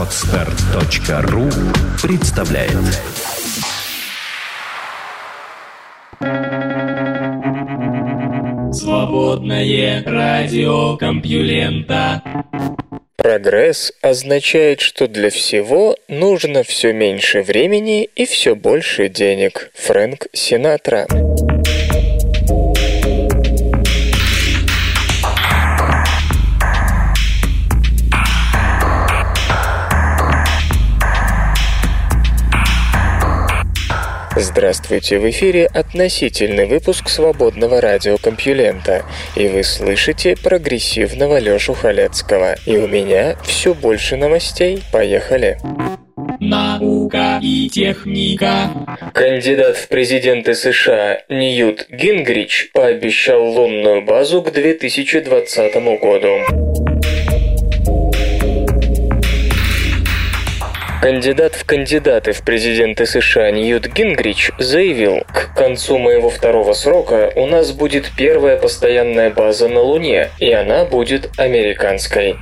Отстар.ру представляет Свободное радио Компьюлента Прогресс означает, что для всего нужно все меньше времени и все больше денег. Фрэнк Синатра. Здравствуйте, в эфире относительный выпуск свободного радиокомпьюлента, и вы слышите прогрессивного Лёшу Халецкого. И у меня все больше новостей. Поехали! Наука и техника. Кандидат в президенты США Ньют Гингрич пообещал лунную базу к 2020 году. Кандидат в кандидаты в президенты США Ньют Гингрич заявил, к концу моего второго срока у нас будет первая постоянная база на Луне, и она будет американской.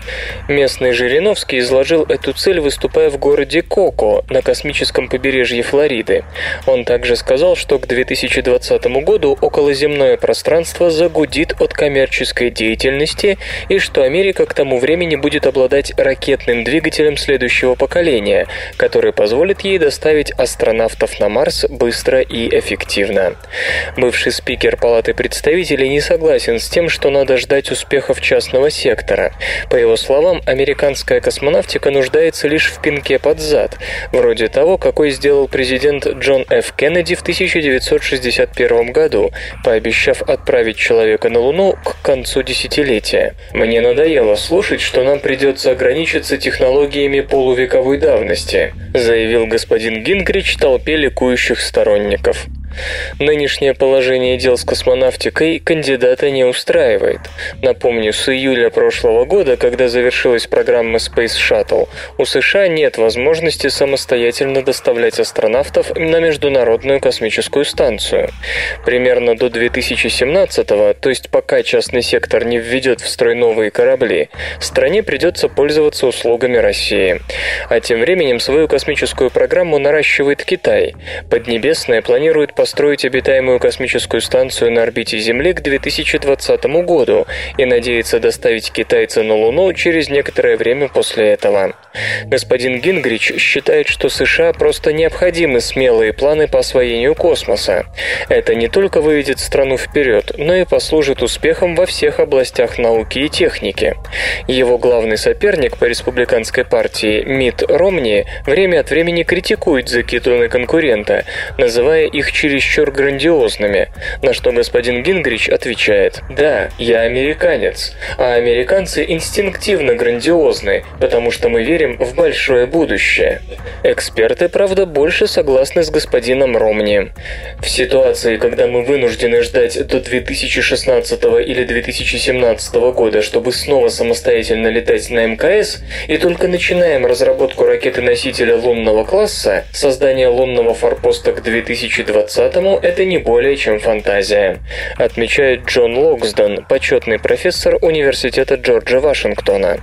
Местный Жириновский изложил эту цель, выступая в городе Коко на космическом побережье Флориды. Он также сказал, что к 2020 году околоземное пространство загудит от коммерческой деятельности и что Америка к тому времени будет обладать ракетным двигателем следующего поколения, который позволит ей доставить астронавтов на Марс быстро и эффективно. Бывший спикер Палаты представителей не согласен с тем, что надо ждать успехов частного сектора. По его словам, американская космонавтика нуждается лишь в пинке под зад, вроде того, какой сделал президент Джон Ф. Кеннеди в 1961 году, пообещав отправить человека на Луну к концу десятилетия. «Мне надоело слушать, что нам придется ограничиться технологиями полувековой давности», заявил господин Гингрич толпе ликующих сторонников. Нынешнее положение дел с космонавтикой кандидата не устраивает. Напомню, с июля прошлого года, когда завершилась программа Space Shuttle, у США нет возможности самостоятельно доставлять астронавтов на Международную космическую станцию. Примерно до 2017 то есть пока частный сектор не введет в строй новые корабли, стране придется пользоваться услугами России. А тем временем свою космическую программу наращивает Китай. Поднебесная планирует построить обитаемую космическую станцию на орбите Земли к 2020 году и надеется доставить китайца на Луну через некоторое время после этого. Господин Гингрич считает, что США просто необходимы смелые планы по освоению космоса. Это не только выведет страну вперед, но и послужит успехом во всех областях науки и техники. Его главный соперник по республиканской партии Мит Ромни время от времени критикует закидоны конкурента, называя их чересчур грандиозными, на что господин Гингрич отвечает «Да, я американец, а американцы инстинктивно грандиозны, потому что мы верим в большое будущее». Эксперты, правда, больше согласны с господином Ромни. В ситуации, когда мы вынуждены ждать до 2016 или 2017 года, чтобы снова самостоятельно летать на МКС, и только начинаем разработку ракеты-носителя лунного класса, создание лунного форпоста к 2020-му – это не более чем фантазия, отмечает Джон Локсдон, почетный профессор Университета Джорджа Вашингтона.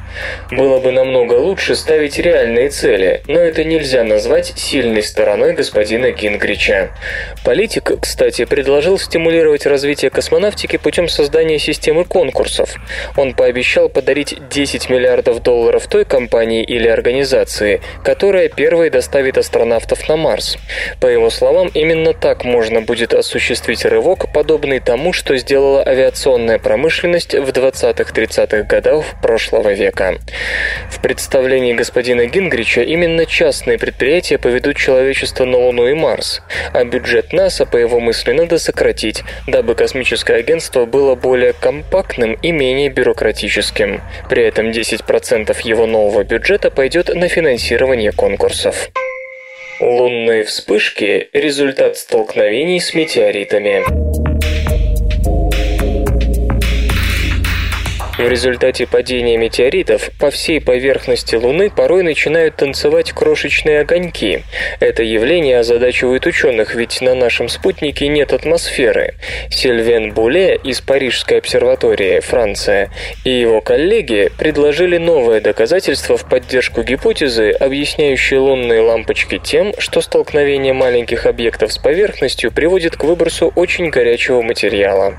Было бы намного лучше ставить реальные цели, но это нельзя назвать сильной стороной господина Гингрича. Политик, кстати, предложил стимулировать развитие космонавтики путем создания системы конкурсов. Он пообещал подарить 10 миллиардов долларов той компании или организации, которая первой доставит астронавтов на Марс. По его словам, именно так можно будет осуществить рывок, подобный тому, что сделала авиационная промышленность в 20-30-х годах прошлого века. В представлении господина Гингрича именно частные предприятия поведут человечество на Луну и Марс, а бюджет НАСА, по его мысли, надо сократить, дабы космическое агентство было более компактным и менее бюрократическим. При этом 10% его нового бюджета пойдет на финансирование конкурсов. Лунные вспышки – результат столкновений с метеоритами. В результате падения метеоритов по всей поверхности Луны порой начинают танцевать крошечные огоньки. Это явление озадачивает ученых, ведь на нашем спутнике нет атмосферы. Сильвен Буле из Парижской обсерватории, Франция, и его коллеги предложили новое доказательство в поддержку гипотезы, объясняющей лунные лампочки тем, что столкновение маленьких объектов с поверхностью приводит к выбросу очень горячего материала.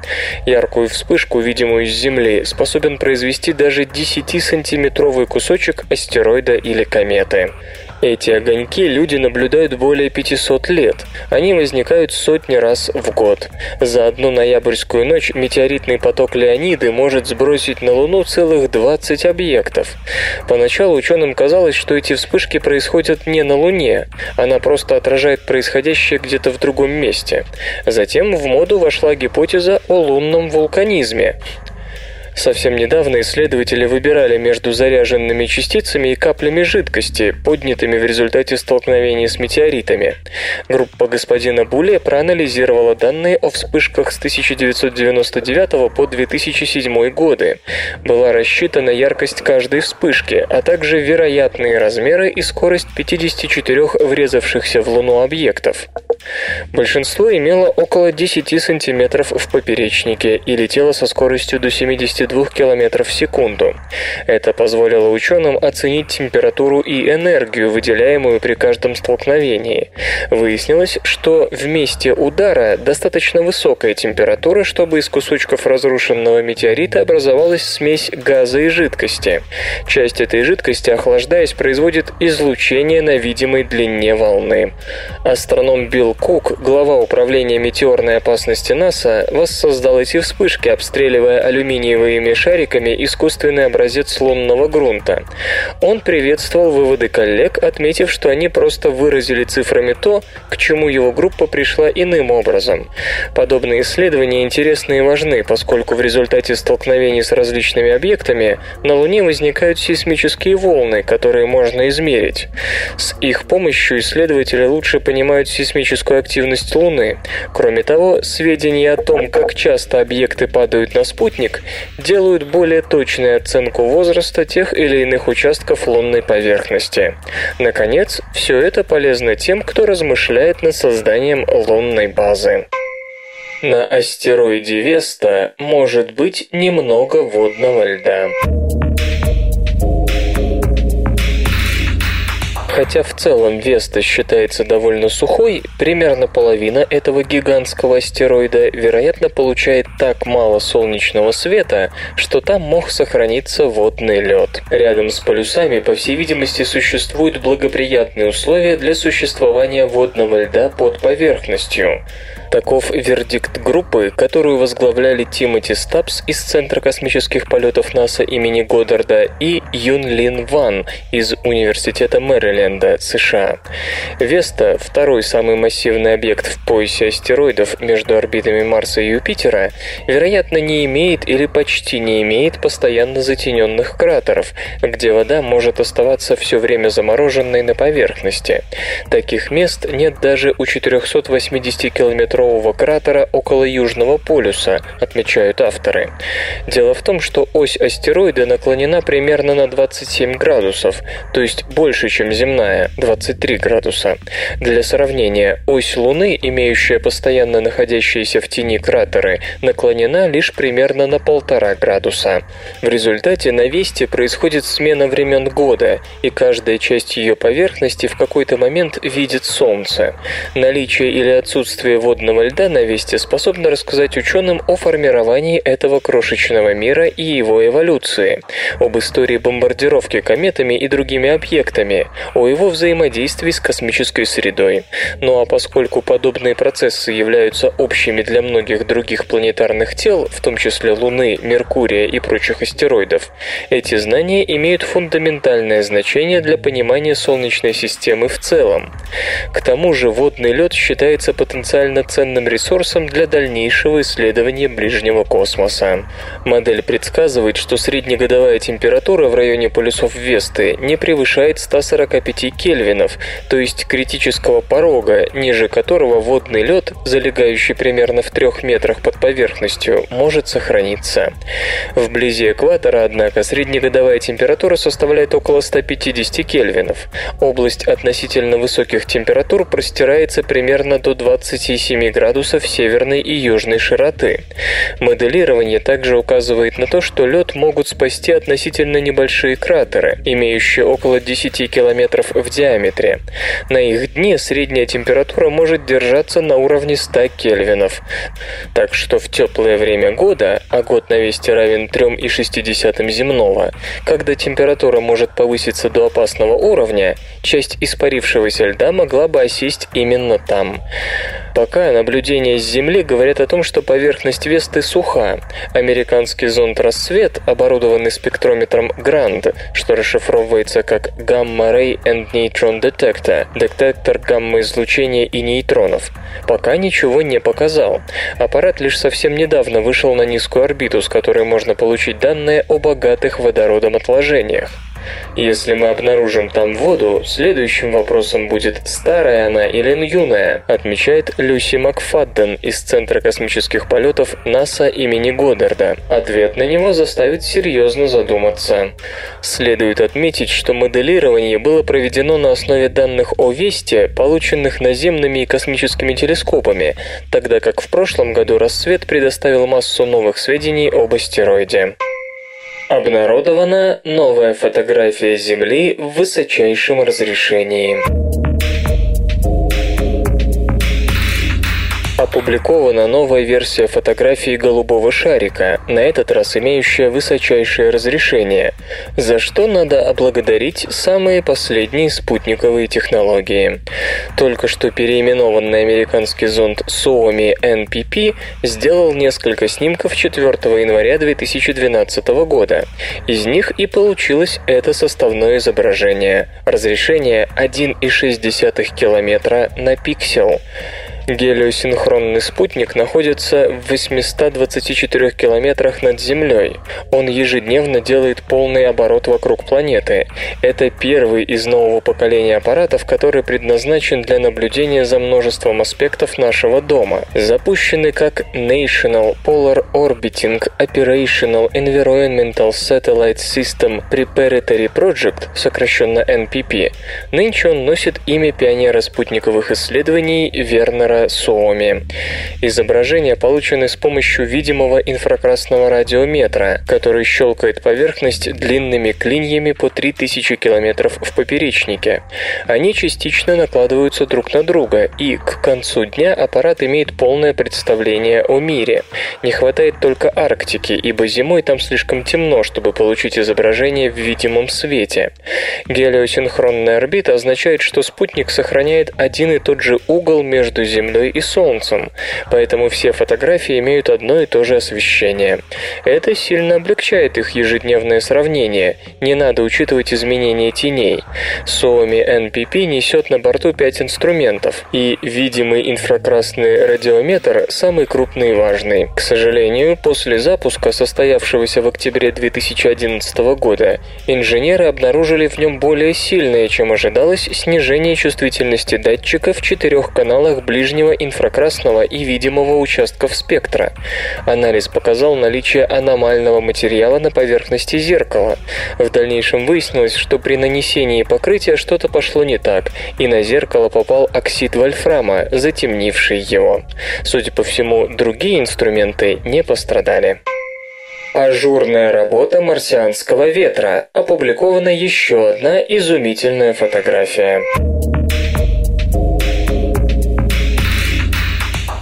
Яркую вспышку, видимую с Земли, способен произвести даже 10-сантиметровый кусочек астероида или кометы. Эти огоньки люди наблюдают более 500 лет. Они возникают сотни раз в год. За одну ноябрьскую ночь метеоритный поток Леониды может сбросить на Луну целых 20 объектов. Поначалу ученым казалось, что эти вспышки происходят не на Луне, она просто отражает происходящее где-то в другом месте. Затем в моду вошла гипотеза о лунном вулканизме. Совсем недавно исследователи выбирали между заряженными частицами и каплями жидкости, поднятыми в результате столкновений с метеоритами. Группа господина Буле проанализировала данные о вспышках с 1999 по 2007 годы. Была рассчитана яркость каждой вспышки, а также вероятные размеры и скорость 54 врезавшихся в Луну объектов. Большинство имело около 10 сантиметров в поперечнике и летело со скоростью до 72 км в секунду. Это позволило ученым оценить температуру и энергию, выделяемую при каждом столкновении. Выяснилось, что в месте удара достаточно высокая температура, чтобы из кусочков разрушенного метеорита образовалась смесь газа и жидкости. Часть этой жидкости, охлаждаясь, производит излучение на видимой длине волны. Астроном Билл Кук, глава управления метеорной опасности НАСА, воссоздал эти вспышки, обстреливая алюминиевыми шариками искусственный образец лунного грунта. Он приветствовал выводы коллег, отметив, что они просто выразили цифрами то, к чему его группа пришла иным образом. Подобные исследования интересны и важны, поскольку в результате столкновений с различными объектами на Луне возникают сейсмические волны, которые можно измерить. С их помощью исследователи лучше понимают сейсмическую активность Луны. Кроме того, сведения о том, как часто объекты падают на спутник, делают более точную оценку возраста тех или иных участков лунной поверхности. Наконец, все это полезно тем, кто размышляет над созданием лунной базы. На астероиде Веста может быть немного водного льда. Хотя в целом Веста считается довольно сухой, примерно половина этого гигантского астероида, вероятно, получает так мало солнечного света, что там мог сохраниться водный лед. Рядом с полюсами, по всей видимости, существуют благоприятные условия для существования водного льда под поверхностью. Таков вердикт группы, которую возглавляли Тимоти Стабс из Центра космических полетов НАСА имени Годдарда и Юн Лин Ван из Университета Мэриленда, США. Веста, второй самый массивный объект в поясе астероидов между орбитами Марса и Юпитера, вероятно, не имеет или почти не имеет постоянно затененных кратеров, где вода может оставаться все время замороженной на поверхности. Таких мест нет даже у 480 километров метрового кратера около Южного полюса, отмечают авторы. Дело в том, что ось астероида наклонена примерно на 27 градусов, то есть больше, чем земная, 23 градуса. Для сравнения, ось Луны, имеющая постоянно находящиеся в тени кратеры, наклонена лишь примерно на полтора градуса. В результате на Весте происходит смена времен года, и каждая часть ее поверхности в какой-то момент видит Солнце. Наличие или отсутствие водного водного льда на Весте способна рассказать ученым о формировании этого крошечного мира и его эволюции, об истории бомбардировки кометами и другими объектами, о его взаимодействии с космической средой. Ну а поскольку подобные процессы являются общими для многих других планетарных тел, в том числе Луны, Меркурия и прочих астероидов, эти знания имеют фундаментальное значение для понимания Солнечной системы в целом. К тому же водный лед считается потенциально ценным ресурсом для дальнейшего исследования ближнего космоса. Модель предсказывает, что среднегодовая температура в районе полюсов Весты не превышает 145 кельвинов, то есть критического порога, ниже которого водный лед, залегающий примерно в трех метрах под поверхностью, может сохраниться. Вблизи экватора, однако, среднегодовая температура составляет около 150 кельвинов. Область относительно высоких температур простирается примерно до 27 градусов северной и южной широты. Моделирование также указывает на то, что лед могут спасти относительно небольшие кратеры, имеющие около 10 километров в диаметре. На их дне средняя температура может держаться на уровне 100 кельвинов. Так что в теплое время года, а год на весте равен 3,6 земного, когда температура может повыситься до опасного уровня, часть испарившегося льда могла бы осесть именно там. Пока наблюдения с Земли говорят о том, что поверхность Весты суха. Американский зонд «Рассвет», оборудованный спектрометром Гранд, что расшифровывается как Gamma Ray and Neutron Detector, детектор гамма-излучения и нейтронов, пока ничего не показал. Аппарат лишь совсем недавно вышел на низкую орбиту, с которой можно получить данные о богатых водородом отложениях. Если мы обнаружим там воду, следующим вопросом будет, старая она или юная, отмечает Люси Макфадден из Центра космических полетов НАСА имени Годдарда. Ответ на него заставит серьезно задуматься. Следует отметить, что моделирование было проведено на основе данных о Весте, полученных наземными и космическими телескопами, тогда как в прошлом году рассвет предоставил массу новых сведений об астероиде. Обнародована новая фотография Земли в высочайшем разрешении. Опубликована новая версия фотографии голубого шарика, на этот раз имеющая высочайшее разрешение, за что надо облагодарить самые последние спутниковые технологии. Только что переименованный американский зонд Suomi NPP сделал несколько снимков 4 января 2012 года. Из них и получилось это составное изображение. Разрешение 1,6 километра на пиксель. Гелиосинхронный спутник находится в 824 километрах над Землей. Он ежедневно делает полный оборот вокруг планеты. Это первый из нового поколения аппаратов, который предназначен для наблюдения за множеством аспектов нашего дома. Запущенный как National Polar Orbiting Operational Environmental Satellite System Preparatory Project, сокращенно NPP, нынче он носит имя пионера спутниковых исследований Вернера Вера Суоми. Изображения получены с помощью видимого инфракрасного радиометра, который щелкает поверхность длинными клиньями по 3000 км в поперечнике. Они частично накладываются друг на друга, и к концу дня аппарат имеет полное представление о мире. Не хватает только Арктики, ибо зимой там слишком темно, чтобы получить изображение в видимом свете. Гелиосинхронная орбита означает, что спутник сохраняет один и тот же угол между Землей Землей и Солнцем, поэтому все фотографии имеют одно и то же освещение. Это сильно облегчает их ежедневное сравнение, не надо учитывать изменения теней. Suomi NPP несет на борту 5 инструментов, и видимый инфракрасный радиометр самый крупный и важный. К сожалению, после запуска, состоявшегося в октябре 2011 года, инженеры обнаружили в нем более сильное, чем ожидалось, снижение чувствительности датчика в четырех каналах ближнего ближнего инфракрасного и видимого участков спектра. Анализ показал наличие аномального материала на поверхности зеркала. В дальнейшем выяснилось, что при нанесении покрытия что-то пошло не так, и на зеркало попал оксид вольфрама, затемнивший его. Судя по всему, другие инструменты не пострадали. Ажурная работа марсианского ветра. Опубликована еще одна изумительная фотография.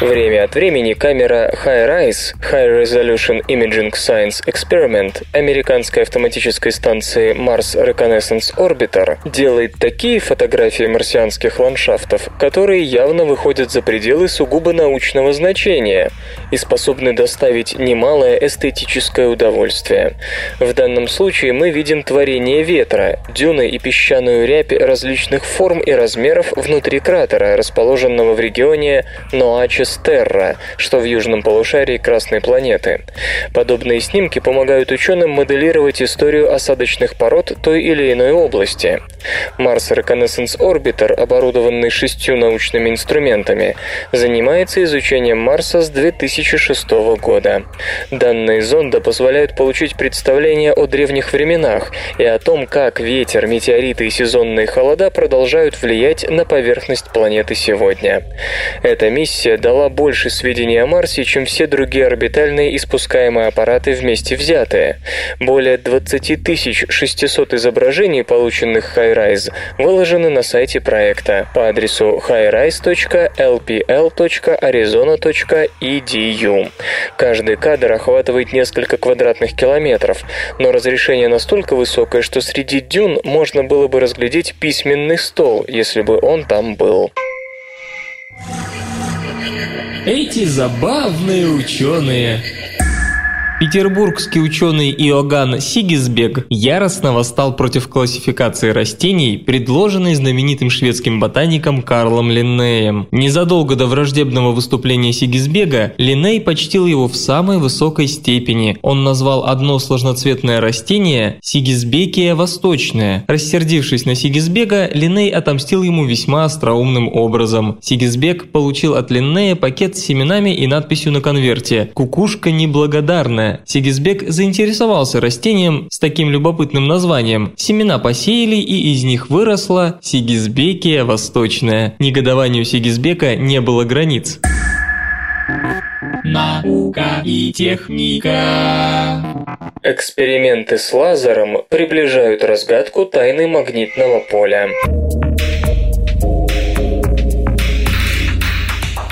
Время от времени камера HiRISE High Resolution Imaging Science Experiment американской автоматической станции Mars Reconnaissance Orbiter делает такие фотографии марсианских ландшафтов, которые явно выходят за пределы сугубо научного значения и способны доставить немалое эстетическое удовольствие. В данном случае мы видим творение ветра, дюны и песчаную рябь различных форм и размеров внутри кратера, расположенного в регионе Ноачес Терра, что в южном полушарии Красной планеты. Подобные снимки помогают ученым моделировать историю осадочных пород той или иной области. Mars Reconnaissance Orbiter, оборудованный шестью научными инструментами, занимается изучением Марса с 2006 года. Данные зонда позволяют получить представление о древних временах и о том, как ветер, метеориты и сезонные холода продолжают влиять на поверхность планеты сегодня. Эта миссия дала больше сведений о Марсе, чем все другие орбитальные испускаемые аппараты вместе взятые. Более 20 600 изображений, полученных HiRise, выложены на сайте проекта по адресу highrise.lpl.arizona.edu. Каждый кадр охватывает несколько квадратных километров, но разрешение настолько высокое, что среди дюн можно было бы разглядеть письменный стол, если бы он там был. Эти забавные ученые. Петербургский ученый Иоганн Сигисбег яростно восстал против классификации растений, предложенной знаменитым шведским ботаником Карлом Линнеем. Незадолго до враждебного выступления Сигисбега Линней почтил его в самой высокой степени. Он назвал одно сложноцветное растение Сигисбекия восточное. Рассердившись на Сигисбега, Линней отомстил ему весьма остроумным образом. Сигисбег получил от Линнея пакет с семенами и надписью на конверте «Кукушка неблагодарная». Сигизбек заинтересовался растением с таким любопытным названием. Семена посеяли, и из них выросла Сигизбекия восточная. Негодованию Сигизбека не было границ. Наука и техника. Эксперименты с лазером приближают разгадку тайны магнитного поля.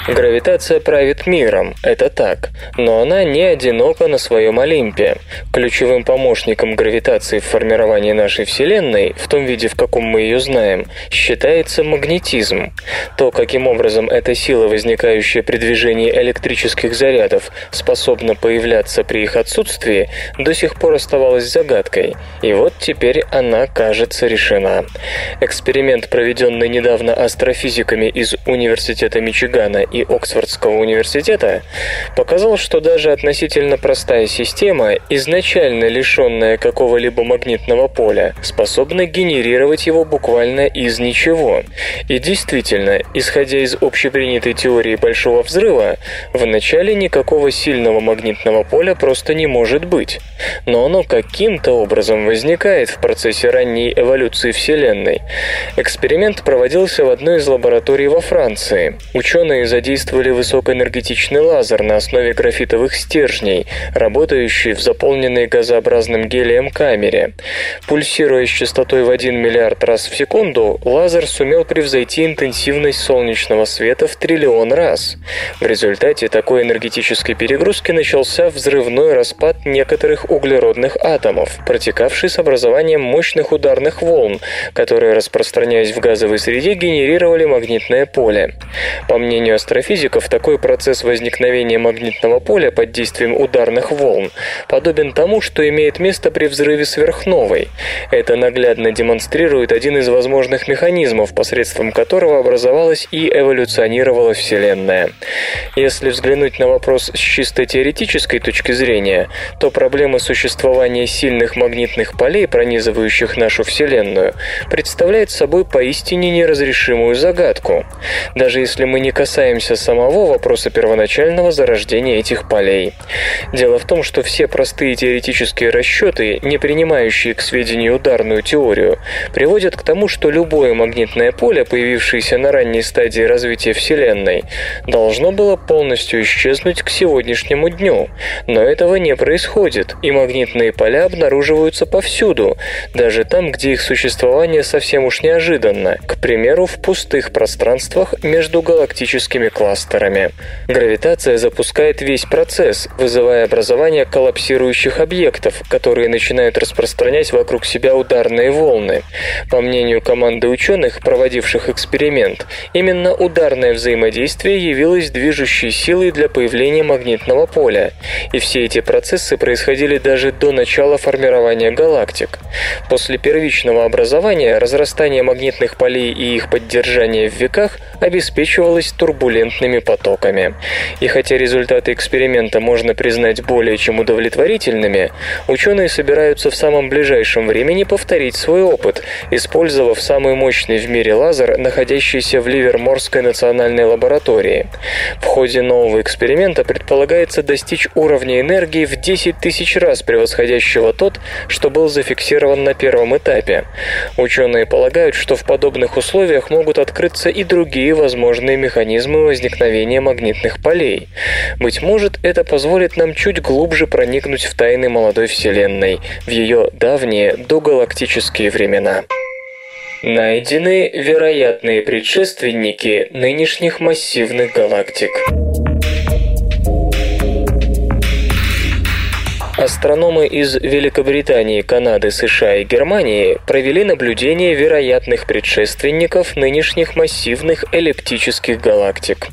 Гравитация правит миром, это так, но она не одинока на своем Олимпе. Ключевым помощником гравитации в формировании нашей Вселенной, в том виде, в каком мы ее знаем, считается магнетизм. То, каким образом эта сила, возникающая при движении электрических зарядов, способна появляться при их отсутствии, до сих пор оставалась загадкой. И вот теперь она, кажется, решена. Эксперимент, проведенный недавно астрофизиками из Университета Мичигана и Оксфордского университета показал, что даже относительно простая система, изначально лишенная какого-либо магнитного поля, способна генерировать его буквально из ничего. И действительно, исходя из общепринятой теории Большого Взрыва, в начале никакого сильного магнитного поля просто не может быть. Но оно каким-то образом возникает в процессе ранней эволюции Вселенной. Эксперимент проводился в одной из лабораторий во Франции. Ученые задействовали высокоэнергетичный лазер на основе графитовых стержней, работающий в заполненной газообразным гелием камере. Пульсируя с частотой в 1 миллиард раз в секунду, лазер сумел превзойти интенсивность солнечного света в триллион раз. В результате такой энергетической перегрузки начался взрывной распад некоторых углеродных атомов, протекавший с образованием мощных ударных волн, которые, распространяясь в газовой среде, генерировали магнитное поле. По мнению астрофизиков, такой процесс возникновения магнитного поля под действием ударных волн подобен тому, что имеет место при взрыве сверхновой. Это наглядно демонстрирует один из возможных механизмов, посредством которого образовалась и эволюционировала Вселенная. Если взглянуть на вопрос с чисто теоретической точки зрения, то проблема существования сильных магнитных полей, пронизывающих нашу Вселенную, представляет собой поистине неразрешимую загадку. Даже если мы не касаемся самого вопроса первоначального зарождения этих полей. Дело в том, что все простые теоретические расчеты, не принимающие к сведению ударную теорию, приводят к тому, что любое магнитное поле, появившееся на ранней стадии развития Вселенной, должно было полностью исчезнуть к сегодняшнему дню. Но этого не происходит, и магнитные поля обнаруживаются повсюду, даже там, где их существование совсем уж неожиданно, к примеру, в пустых пространствах между галактическими кластерами. Гравитация запускает весь процесс, вызывая образование коллапсирующих объектов, которые начинают распространять вокруг себя ударные волны. По мнению команды ученых, проводивших эксперимент, именно ударное взаимодействие явилось движущей силой для появления магнитного поля, и все эти процессы происходили даже до начала формирования галактик. После первичного образования разрастание магнитных полей и их поддержание в веках обеспечивалось турбулентностью турбулентными потоками. И хотя результаты эксперимента можно признать более чем удовлетворительными, ученые собираются в самом ближайшем времени повторить свой опыт, использовав самый мощный в мире лазер, находящийся в Ливерморской национальной лаборатории. В ходе нового эксперимента предполагается достичь уровня энергии в 10 тысяч раз превосходящего тот, что был зафиксирован на первом этапе. Ученые полагают, что в подобных условиях могут открыться и другие возможные механизмы возникновения магнитных полей. Быть может, это позволит нам чуть глубже проникнуть в тайны молодой Вселенной, в ее давние догалактические времена. Найдены вероятные предшественники нынешних массивных галактик. Астрономы из Великобритании, Канады, США и Германии провели наблюдение вероятных предшественников нынешних массивных эллиптических галактик.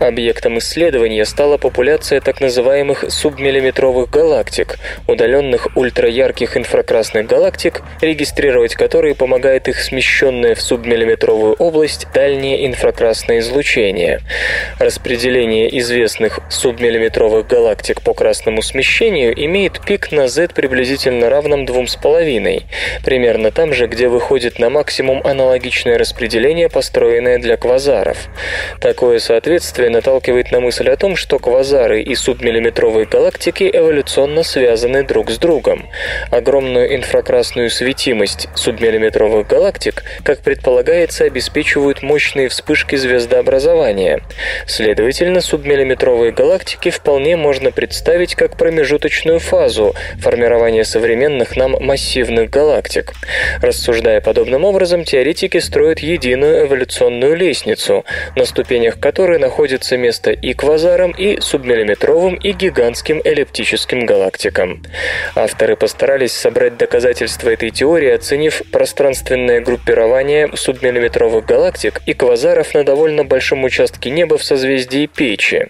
Объектом исследования стала популяция так называемых субмиллиметровых галактик, удаленных ультраярких инфракрасных галактик, регистрировать которые помогает их смещенное в субмиллиметровую область дальнее инфракрасное излучение. Распределение известных субмиллиметровых галактик по красному смещению имеет имеет пик на z приблизительно равном 2,5, примерно там же, где выходит на максимум аналогичное распределение, построенное для квазаров. Такое соответствие наталкивает на мысль о том, что квазары и субмиллиметровые галактики эволюционно связаны друг с другом. Огромную инфракрасную светимость субмиллиметровых галактик, как предполагается, обеспечивают мощные вспышки звездообразования. Следовательно, субмиллиметровые галактики вполне можно представить как промежуточную фазу формирования современных нам массивных галактик. Рассуждая подобным образом, теоретики строят единую эволюционную лестницу, на ступенях которой находится место и квазарам, и субмиллиметровым, и гигантским эллиптическим галактикам. Авторы постарались собрать доказательства этой теории, оценив пространственное группирование субмиллиметровых галактик и квазаров на довольно большом участке неба в созвездии Печи.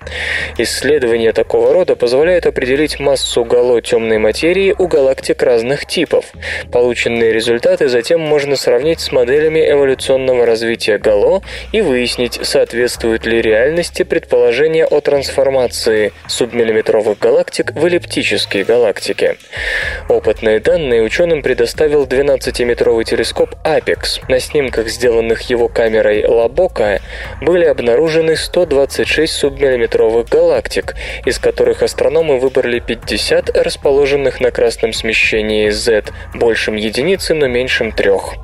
Исследования такого рода позволяют определить массу галактик темной материи у галактик разных типов. Полученные результаты затем можно сравнить с моделями эволюционного развития Гало и выяснить, соответствуют ли реальности предположения о трансформации субмиллиметровых галактик в эллиптические галактики. Опытные данные ученым предоставил 12-метровый телескоп APEX. На снимках, сделанных его камерой Лабока, были обнаружены 126 субмиллиметровых галактик, из которых астрономы выбрали 50 расположенных на красном смещении Z большим единицы, но меньшим трех.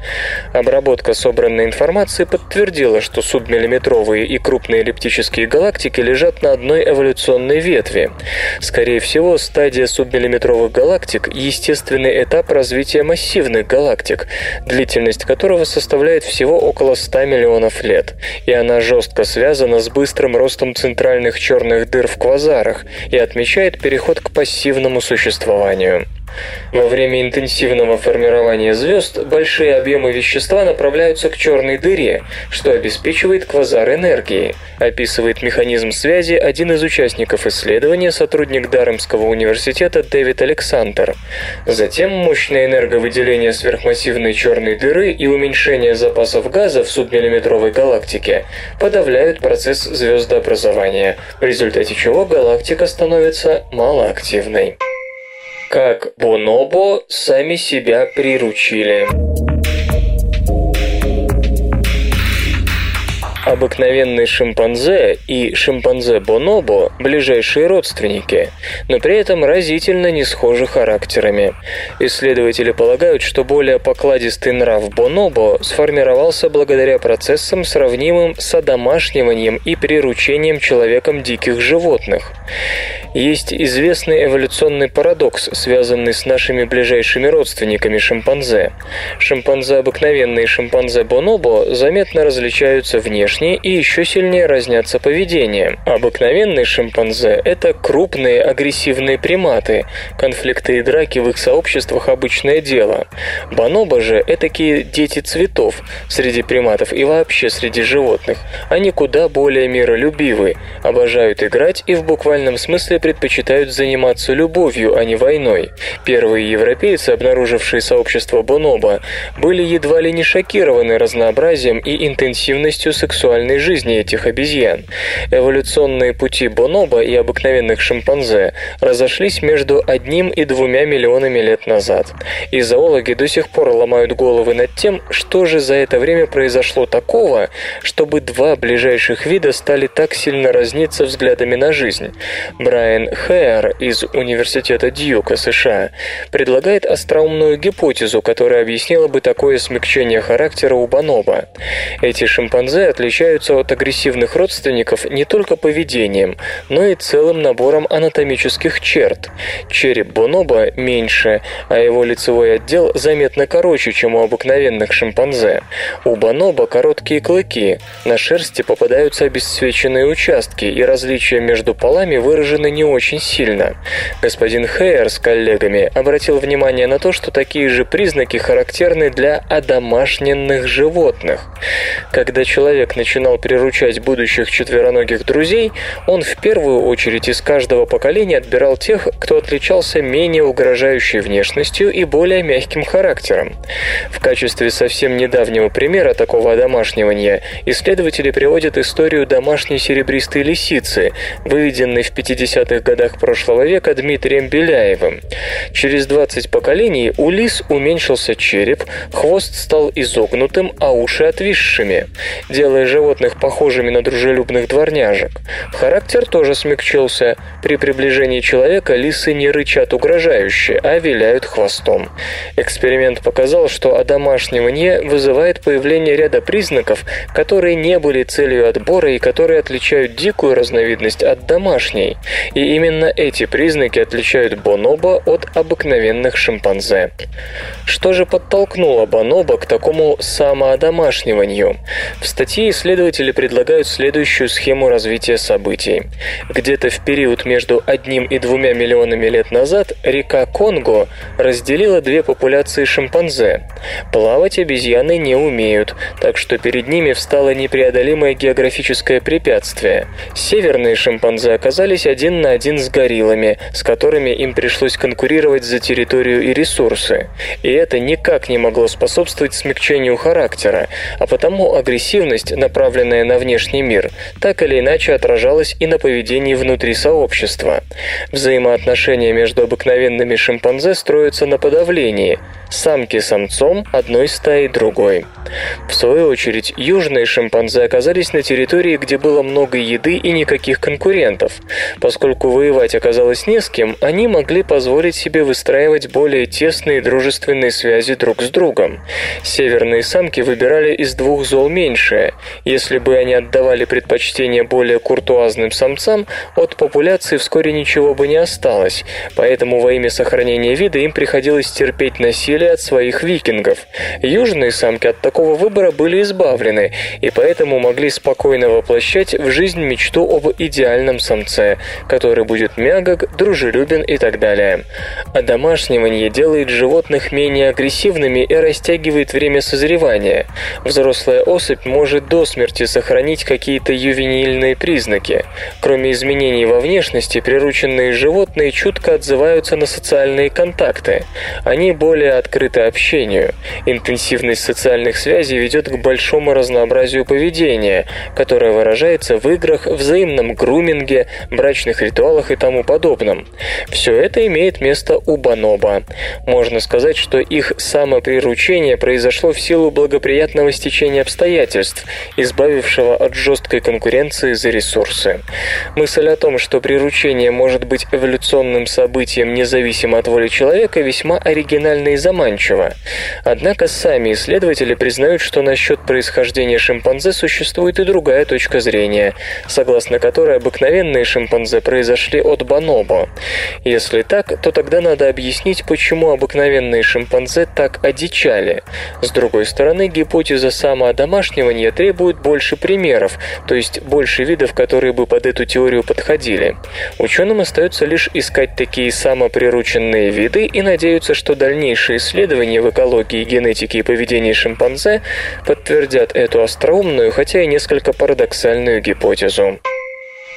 Обработка собранной информации подтвердила, что субмиллиметровые и крупные эллиптические галактики лежат на одной эволюционной ветви. Скорее всего, стадия субмиллиметровых галактик – естественный этап развития массивных галактик, длительность которого составляет всего около 100 миллионов лет, и она жестко связана с быстрым ростом центральных черных дыр в квазарах и отмечает переход к пассивному существованию. Во время интенсивного формирования звезд большие объемы вещества направляются к черной дыре, что обеспечивает квазар энергии, описывает механизм связи один из участников исследования, сотрудник Даремского университета Дэвид Александр. Затем мощное энерговыделение сверхмассивной черной дыры и уменьшение запасов газа в субмиллиметровой галактике подавляют процесс звездообразования, в результате чего галактика становится малоактивной как Бонобо сами себя приручили. Обыкновенный шимпанзе и шимпанзе бонобо – ближайшие родственники, но при этом разительно не схожи характерами. Исследователи полагают, что более покладистый нрав бонобо сформировался благодаря процессам, сравнимым с одомашниванием и приручением человеком диких животных. Есть известный эволюционный парадокс, связанный с нашими ближайшими родственниками шимпанзе. Шимпанзе обыкновенные и шимпанзе бонобо заметно различаются внешне внешне и еще сильнее разнятся поведением. Обыкновенные шимпанзе – это крупные агрессивные приматы. Конфликты и драки в их сообществах – обычное дело. Бонобо же – такие дети цветов среди приматов и вообще среди животных. Они куда более миролюбивы, обожают играть и в буквальном смысле предпочитают заниматься любовью, а не войной. Первые европейцы, обнаружившие сообщество бонобо, были едва ли не шокированы разнообразием и интенсивностью сексуальной жизни этих обезьян. Эволюционные пути бонобо и обыкновенных шимпанзе разошлись между одним и двумя миллионами лет назад. И зоологи до сих пор ломают головы над тем, что же за это время произошло такого, чтобы два ближайших вида стали так сильно разниться взглядами на жизнь. Брайан Хэр из Университета Дьюка, США, предлагает остроумную гипотезу, которая объяснила бы такое смягчение характера у бонобо. Эти шимпанзе отличаются от агрессивных родственников не только поведением, но и целым набором анатомических черт. Череп бонобо меньше, а его лицевой отдел заметно короче, чем у обыкновенных шимпанзе. У бонобо короткие клыки, на шерсти попадаются обесцвеченные участки, и различия между полами выражены не очень сильно. Господин Хейер с коллегами обратил внимание на то, что такие же признаки характерны для одомашненных животных. Когда человек начинал приручать будущих четвероногих друзей, он в первую очередь из каждого поколения отбирал тех, кто отличался менее угрожающей внешностью и более мягким характером. В качестве совсем недавнего примера такого одомашнивания исследователи приводят историю домашней серебристой лисицы, выведенной в 50-х годах прошлого века Дмитрием Беляевым. Через 20 поколений у лис уменьшился череп, хвост стал изогнутым, а уши отвисшими, делая животных похожими на дружелюбных дворняжек. Характер тоже смягчился. При приближении человека лисы не рычат угрожающе, а виляют хвостом. Эксперимент показал, что одомашнивание вызывает появление ряда признаков, которые не были целью отбора и которые отличают дикую разновидность от домашней. И именно эти признаки отличают бонобо от обыкновенных шимпанзе. Что же подтолкнуло бонобо к такому самоодомашниванию? В статье исследователи предлагают следующую схему развития событий. Где-то в период между одним и двумя миллионами лет назад река Конго разделила две популяции шимпанзе. Плавать обезьяны не умеют, так что перед ними встало непреодолимое географическое препятствие. Северные шимпанзе оказались один на один с гориллами, с которыми им пришлось конкурировать за территорию и ресурсы. И это никак не могло способствовать смягчению характера, а потому агрессивность, направленная на внешний мир, так или иначе отражалась и на поведении внутри сообщества. Взаимоотношения между обыкновенными шимпанзе строятся на подавлении, самки самцом одной стаи другой. В свою очередь, южные шимпанзе оказались на территории, где было много еды и никаких конкурентов. Поскольку воевать оказалось не с кем, они могли позволить себе выстраивать более тесные дружественные связи друг с другом. Северные самки выбирали из двух зол меньшее. Если бы они отдавали предпочтение более куртуазным самцам, от популяции вскоре ничего бы не осталось, поэтому во имя сохранения вида им приходилось терпеть насилие от своих викингов. Южные самки от такого выбора были избавлены, и поэтому могли спокойно воплощать в жизнь мечту об идеальном самце, который будет мягок, дружелюбен и так далее. А домашнивание делает животных менее агрессивными и растягивает время созревания. Взрослая особь может до смерти сохранить какие-то ювенильные признаки. Кроме изменений во внешности, прирученные животные чутко отзываются на социальные контакты. Они более открыты общению. Интенсивность социальных связей ведет к большому разнообразию поведения, которое выражается в играх, взаимном груминге, брачных ритуалах и тому подобном. Все это имеет место у бонобо. Можно сказать, что их самоприручение произошло в силу благоприятного стечения обстоятельств, избавившего от жесткой конкуренции за ресурсы. Мысль о том, что приручение может быть эволюционным событием независимо от воли человека, весьма оригинальна и заманчива. Однако сами исследователи признают, что насчет происхождения шимпанзе существует и другая точка зрения, согласно которой обыкновенные шимпанзе произошли от бонобо. Если так, то тогда надо объяснить, почему обыкновенные шимпанзе так одичали. С другой стороны, гипотеза самоодомашнивания требует больше примеров, то есть больше видов, которые бы под эту теорию подходили. Ученым остается лишь искать такие самоприрученные виды и надеяться, что дальнейшие исследования в экологии, генетике и поведении шимпанзе подтвердят эту остроумную, хотя и несколько парадоксальную гипотезу.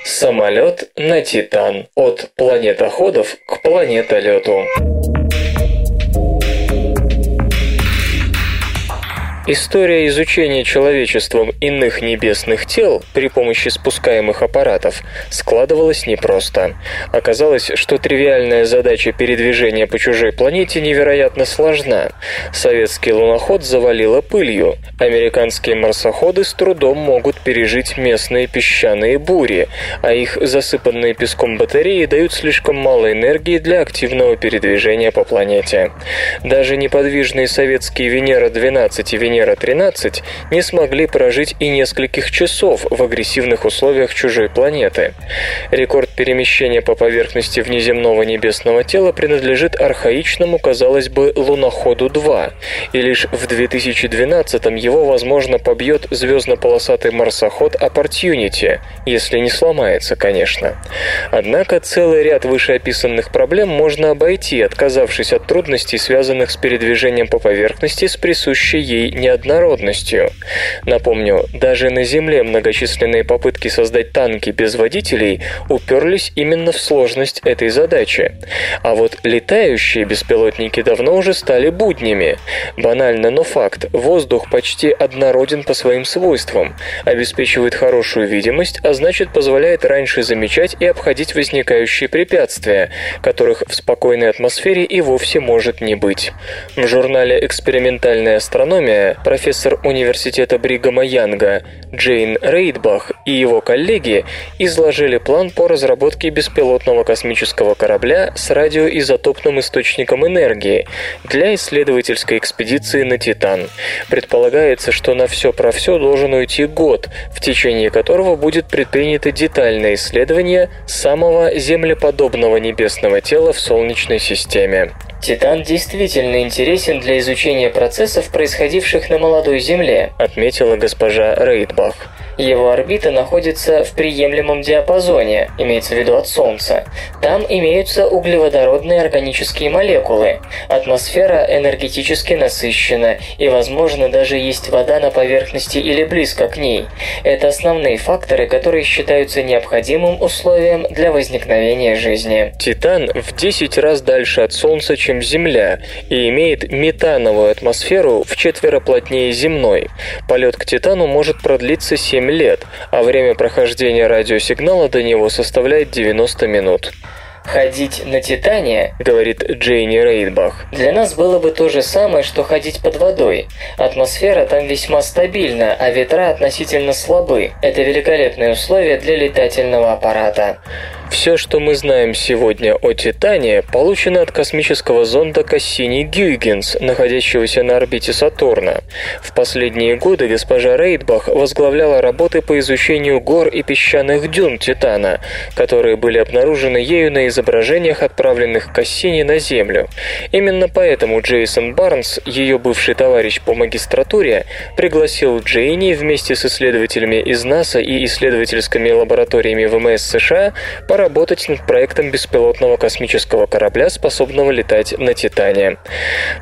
Самолет на Титан. От планетоходов к планетолету. История изучения человечеством иных небесных тел при помощи спускаемых аппаратов складывалась непросто. Оказалось, что тривиальная задача передвижения по чужой планете невероятно сложна. Советский луноход завалило пылью. Американские марсоходы с трудом могут пережить местные песчаные бури, а их засыпанные песком батареи дают слишком мало энергии для активного передвижения по планете. Даже неподвижные советские Венера-12 и Венера Венера-13 не смогли прожить и нескольких часов в агрессивных условиях чужой планеты. Рекорд перемещения по поверхности внеземного небесного тела принадлежит архаичному, казалось бы, луноходу-2, и лишь в 2012-м его, возможно, побьет звездно-полосатый марсоход Opportunity, если не сломается, конечно. Однако целый ряд вышеописанных проблем можно обойти, отказавшись от трудностей, связанных с передвижением по поверхности с присущей ей неоднородностью. Напомню, даже на Земле многочисленные попытки создать танки без водителей уперлись именно в сложность этой задачи. А вот летающие беспилотники давно уже стали буднями. Банально, но факт. Воздух почти однороден по своим свойствам, обеспечивает хорошую видимость, а значит позволяет раньше замечать и обходить возникающие препятствия, которых в спокойной атмосфере и вовсе может не быть. В журнале «Экспериментальная астрономия» профессор университета Бригама Янга Джейн Рейдбах и его коллеги изложили план по разработке беспилотного космического корабля с радиоизотопным источником энергии для исследовательской экспедиции на Титан. Предполагается, что на все про все должен уйти год, в течение которого будет предпринято детальное исследование самого землеподобного небесного тела в Солнечной системе. Титан действительно интересен для изучения процессов, происходивших на молодой Земле, отметила госпожа Рейдбах. Его орбита находится в приемлемом диапазоне, имеется в виду от Солнца. Там имеются углеводородные органические молекулы. Атмосфера энергетически насыщена, и, возможно, даже есть вода на поверхности или близко к ней. Это основные факторы, которые считаются необходимым условием для возникновения жизни. Титан в 10 раз дальше от Солнца, чем Земля, и имеет метановую атмосферу в четверо плотнее земной. Полет к Титану может продлиться 7 7 лет, а время прохождения радиосигнала до него составляет 90 минут. Ходить на Титане, говорит Джейни Рейдбах, для нас было бы то же самое, что ходить под водой. Атмосфера там весьма стабильна, а ветра относительно слабы. Это великолепные условия для летательного аппарата. Все, что мы знаем сегодня о Титане, получено от космического зонда Кассини-Гюйгенс, находящегося на орбите Сатурна. В последние годы госпожа Рейдбах возглавляла работы по изучению гор и песчаных дюн Титана, которые были обнаружены ею на изображениях, отправленных Кассини на Землю. Именно поэтому Джейсон Барнс, ее бывший товарищ по магистратуре, пригласил Джейни вместе с исследователями из НАСА и исследовательскими лабораториями ВМС США поработать над проектом беспилотного космического корабля, способного летать на Титане.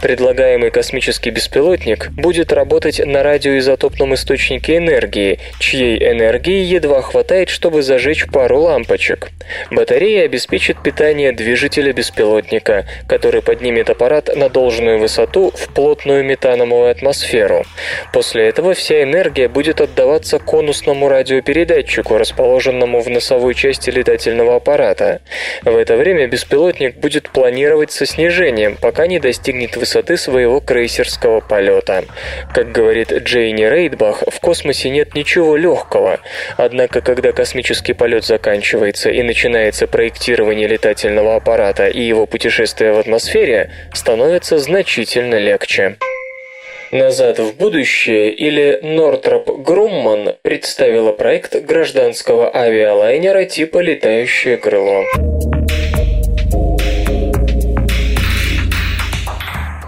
Предлагаемый космический беспилотник будет работать на радиоизотопном источнике энергии, чьей энергии едва хватает, чтобы зажечь пару лампочек. Батарея обеспечит питание движителя беспилотника, который поднимет аппарат на должную высоту в плотную метановую атмосферу. После этого вся энергия будет отдаваться конусному радиопередатчику, расположенному в носовой части летательного летательного аппарата. В это время беспилотник будет планировать со снижением, пока не достигнет высоты своего крейсерского полета. Как говорит Джейни Рейдбах, в космосе нет ничего легкого. Однако, когда космический полет заканчивается и начинается проектирование летательного аппарата и его путешествие в атмосфере, становится значительно легче. «Назад в будущее» или «Нортроп Грумман» представила проект гражданского авиалайнера типа «Летающее крыло».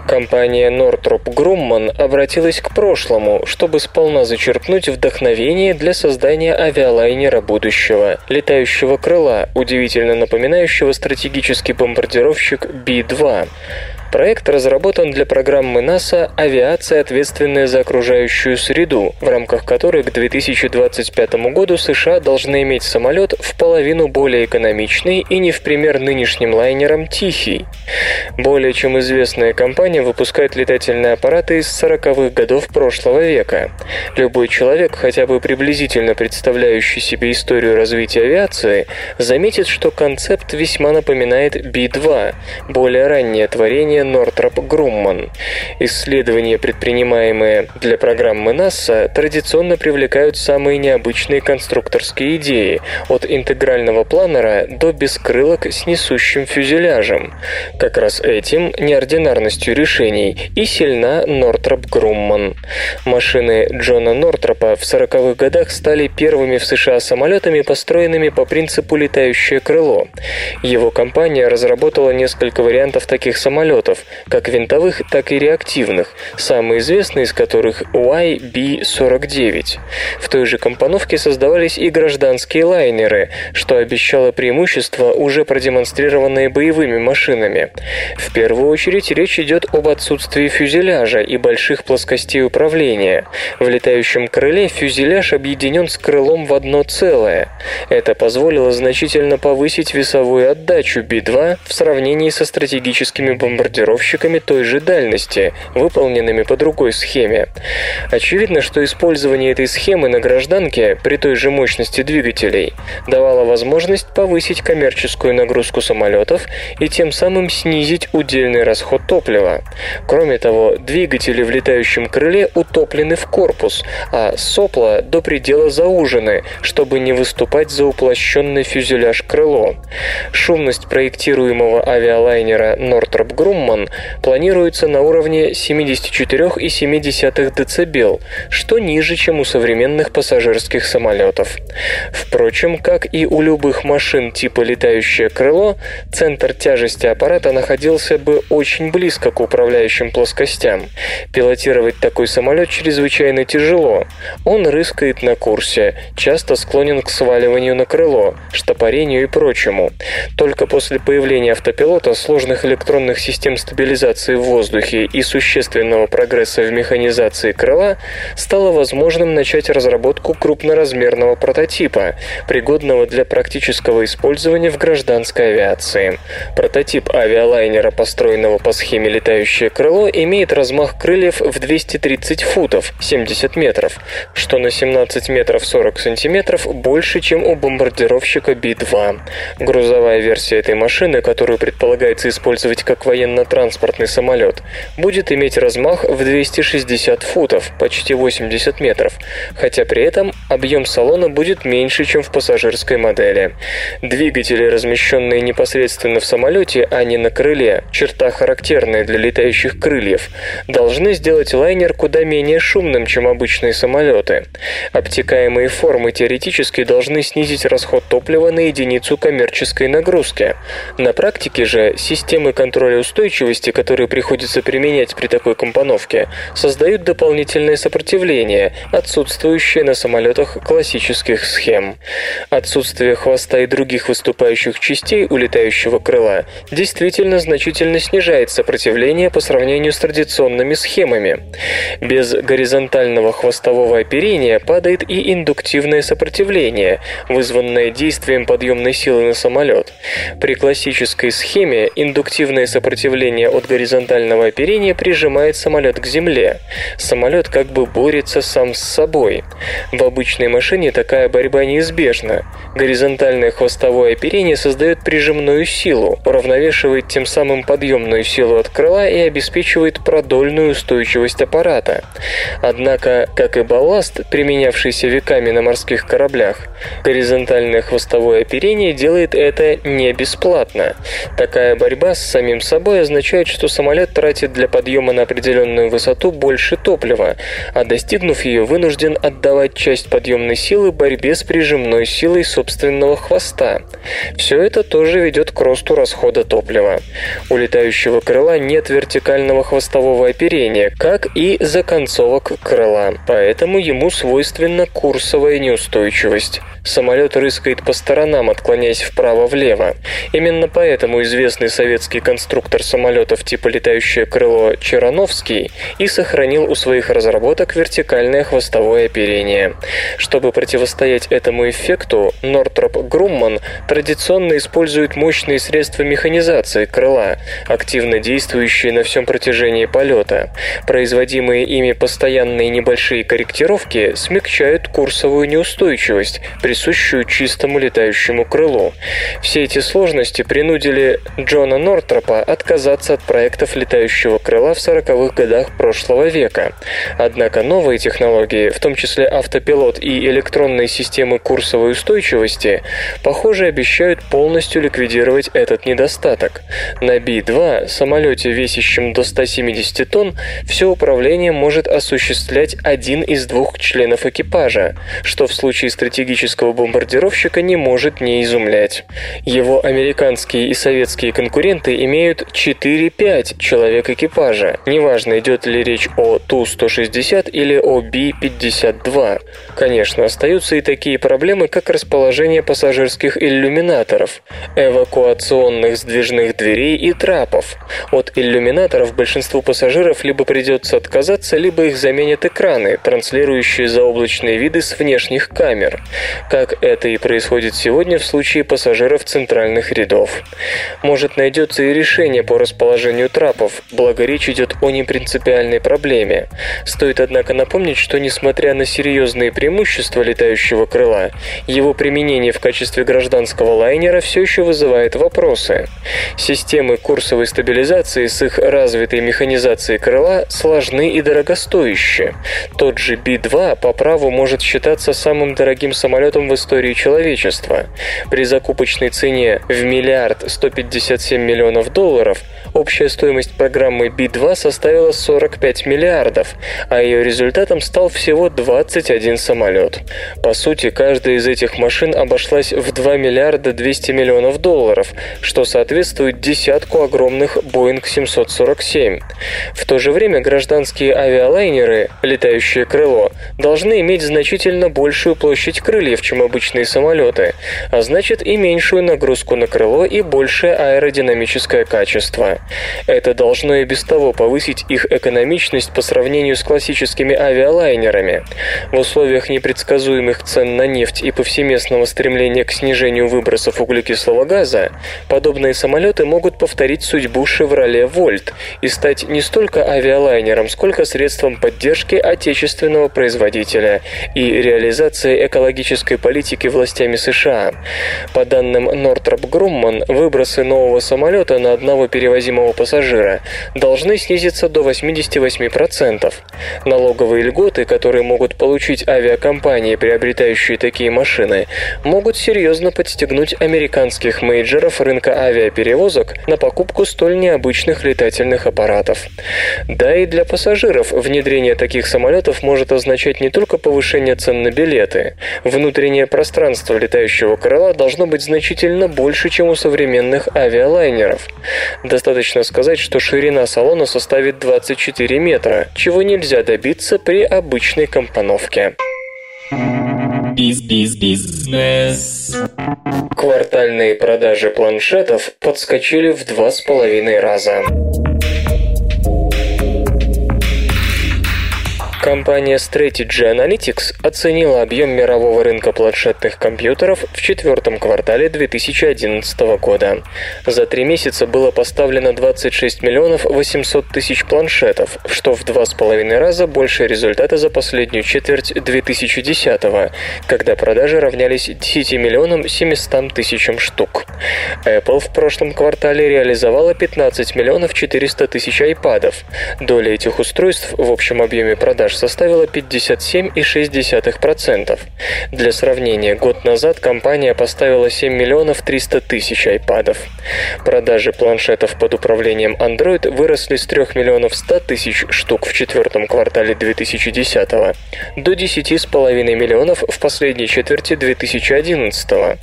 Компания Northrop Grumman обратилась к прошлому, чтобы сполна зачерпнуть вдохновение для создания авиалайнера будущего, летающего крыла, удивительно напоминающего стратегический бомбардировщик B-2. Проект разработан для программы НАСА «Авиация, ответственная за окружающую среду», в рамках которой к 2025 году США должны иметь самолет в половину более экономичный и не в пример нынешним лайнерам «Тихий». Более чем известная компания выпускает летательные аппараты из 40-х годов прошлого века. Любой человек, хотя бы приблизительно представляющий себе историю развития авиации, заметит, что концепт весьма напоминает Би-2, более раннее творение Нортроп Грумман. Исследования, предпринимаемые для программы НАСА, традиционно привлекают самые необычные конструкторские идеи, от интегрального планера до бескрылок с несущим фюзеляжем. Как раз этим, неординарностью решений, и сильна Нортроп Грумман. Машины Джона Нортропа в 40-х годах стали первыми в США самолетами, построенными по принципу «летающее крыло». Его компания разработала несколько вариантов таких самолетов, как винтовых, так и реактивных, самый известный из которых YB-49. В той же компоновке создавались и гражданские лайнеры, что обещало преимущество, уже продемонстрированные боевыми машинами. В первую очередь речь идет об отсутствии фюзеляжа и больших плоскостей управления. В летающем крыле фюзеляж объединен с крылом в одно целое. Это позволило значительно повысить весовую отдачу Би-2 в сравнении со стратегическими бомбардировщиками той же дальности, выполненными по другой схеме. Очевидно, что использование этой схемы на гражданке при той же мощности двигателей давало возможность повысить коммерческую нагрузку самолетов и тем самым снизить удельный расход топлива. Кроме того, двигатели в летающем крыле утоплены в корпус, а сопла до предела заужены, чтобы не выступать за уплощенный фюзеляж крыло. Шумность проектируемого авиалайнера Northrop Grumman планируется на уровне 74,7 дБ, что ниже, чем у современных пассажирских самолетов. Впрочем, как и у любых машин типа летающее крыло, центр тяжести аппарата находился бы очень близко к управляющим плоскостям. Пилотировать такой самолет чрезвычайно тяжело. Он рыскает на курсе, часто склонен к сваливанию на крыло, штопорению и прочему. Только после появления автопилота, сложных электронных систем стабилизации в воздухе и существенного прогресса в механизации крыла стало возможным начать разработку крупноразмерного прототипа, пригодного для практического использования в гражданской авиации. Прототип авиалайнера, построенного по схеме «Летающее крыло», имеет размах крыльев в 230 футов 70 метров, что на 17 метров 40 сантиметров больше, чем у бомбардировщика Би-2. Грузовая версия этой машины, которую предполагается использовать как военно-транспортный самолет, будет иметь размах в 260 футов, почти 80 метров, хотя при этом объем салона будет меньше, чем в пассажирской модели. Двигатели, размещенные непосредственно в самолете, а не на крыле, черта характерная для летающих крыльев, должны сделать лайнер куда менее шумным, чем обычные самолеты. Обтекаемые формы теоретически должны снизить расход топлива на единицу коммерческой нагрузки. На практике же системы контроля устойчивости, которые приходится применять при такой компоновке, создают дополнительное сопротивление, отсутствующее на самолетах классических схем. Отсутствие хвоста и других выступающих частей у летающего крыла действительно значительно снижает сопротивление по сравнению с традиционными схемами. Без горизонтального хвостового оперения падает и индуктивное сопротивление, вызванное действием подъемной силы на самолет. При классической схеме индуктивное сопротивление от горизонтального оперения прижимает самолет к земле. Самолет как бы борется сам с собой. В обычной машине такая борьба неизбежна. Горизонтальное хвостовое оперение создает прижимную силу, уравновешивает тем самым подъемную силу от крыла и обеспечивает продольную устойчивость аппарата. Однако, как и балласт, применявшийся веками на морских кораблях, горизонтальное хвостовое оперение делает это не бесплатно. Такая борьба с самим собой означает, что самолет тратит для подъема на определенную высоту больше топлива, а достигнув ее, вынужден отдавать часть подъемной силы борьбе с прижимной силой собственного хвоста. Все это тоже ведет к росту расхода топлива. У летающего крыла нет вертикального хвостового оперения, как и законцовок крыла, поэтому ему свойственна курсовая неустойчивость. самолет рыскает по сторонам, отклоняясь вправо-влево. Именно поэтому известный советский конструктор самолетов типа летающее крыло Черановский и сохранил у своих разработок вертикальное хвостовое оперение. Чтобы противостоять этому эффекту, Нортроп Грумман традиционно использует мощные средства механизации крыла, активно действующие на всем протяжении полета. Производимые ими постоянные небольшие корректировки смягчают курсовую неустойчивость, присущую чистому летающему крылу. Все эти сложности принудили Джона Нортропа отказаться от проектов летающего крыла в 40-х годах прошлого века. Однако новые технологии, в том числе автопилот и электронные системы курсовой устойчивости, похоже, обещают полностью ликвидировать этот недостаток. На Би-2, самолете, весящем до 170 тонн, все управление может осуществлять один из двух членов экипажа, что в случае стратегического бомбардировщика не может не изумлять. Его американские и советские конкуренты имеют 4-5 человек экипажа, неважно, идет ли речь о Ту-160 или о Би-52. Конечно, остаются и такие проблемы, как расположение пассажирских иллюминаторов, эвакуационных сдвижных дверей и трапов. От иллюминаторов большинству пассажиров либо придется отказаться, либо их заменят экраны, транслирующие заоблачные виды с внешних камер, как это и происходит сегодня в случае пассажиров центральных рядов. Может найдется и решение по расположению трапов, благо речь идет о непринципиальной проблеме. Стоит, однако, напомнить, что несмотря на серьезные преимущества летающего крыла, его применение в качестве гражданского лайнера все еще вызывает вопросы. Системы курсовой стабилизации с их развитой механизацией крыла сложны и дорогостоящие. Тот же Би-2 по праву может считаться самым дорогим самолетом в истории человечества. При закупочной цене в миллиард 157 миллионов долларов общая стоимость программы Би-2 составила 45 миллиардов, а ее результатом стал всего 21 самолет. По сути, каждая из этих машин обошлась в 2 миллиарда 200 миллионов долларов, что соответствует десятку огромных Boeing 747. В то же время гражданские авиалайнеры, летающее крыло, должны иметь значительно большую площадь крыльев, чем обычные самолеты, а значит и меньшую нагрузку на крыло и большее аэродинамическое качество. Это должно и без того повысить их экономичность по сравнению с классическими авиалайнерами. В условиях непредсказуемых цен на нефть и повсеместного стремления к снижению выбросов углекислого газа, подобные самолеты могут повторить судьбу Chevrolet Volt и стать не столько авиалайнером, сколько средством поддержки отечественного производителя и реализации экологической политики властями США. По данным Northrop Grumman, выбросы нового самолета на одного перевозимого пассажира должны снизиться до 88%. Налоговые льготы, которые могут получить авиакомпании, приобретающие такие машины, могут серьезно подстегнуть американских мейджеров рынка авиаперевозок на покупку столь необычных летательных аппаратов. Да и для пассажиров внедрение таких самолетов может означать не только повышение цен на билеты. Внутреннее пространство летающего крыла должно быть значительно больше, чем у современных авиалайнеров. Достаточно сказать, что ширина салона составит 24 метра, чего нельзя добиться при обычной компоновке. Биз-биз-бизнес. Квартальные продажи планшетов подскочили в два с половиной раза. Компания Strategy Analytics оценила объем мирового рынка планшетных компьютеров в четвертом квартале 2011 года. За три месяца было поставлено 26 миллионов 800 тысяч планшетов, что в два с половиной раза больше результата за последнюю четверть 2010 когда продажи равнялись 10 миллионам 700 тысячам штук. Apple в прошлом квартале реализовала 15 миллионов 400 тысяч айпадов. Доля этих устройств в общем объеме продаж составила 57,6%. Для сравнения, год назад компания поставила 7 миллионов 300 тысяч айпадов. Продажи планшетов под управлением Android выросли с 3 миллионов 100 тысяч штук в четвертом квартале 2010 до 10,5 миллионов в последней четверти 2011.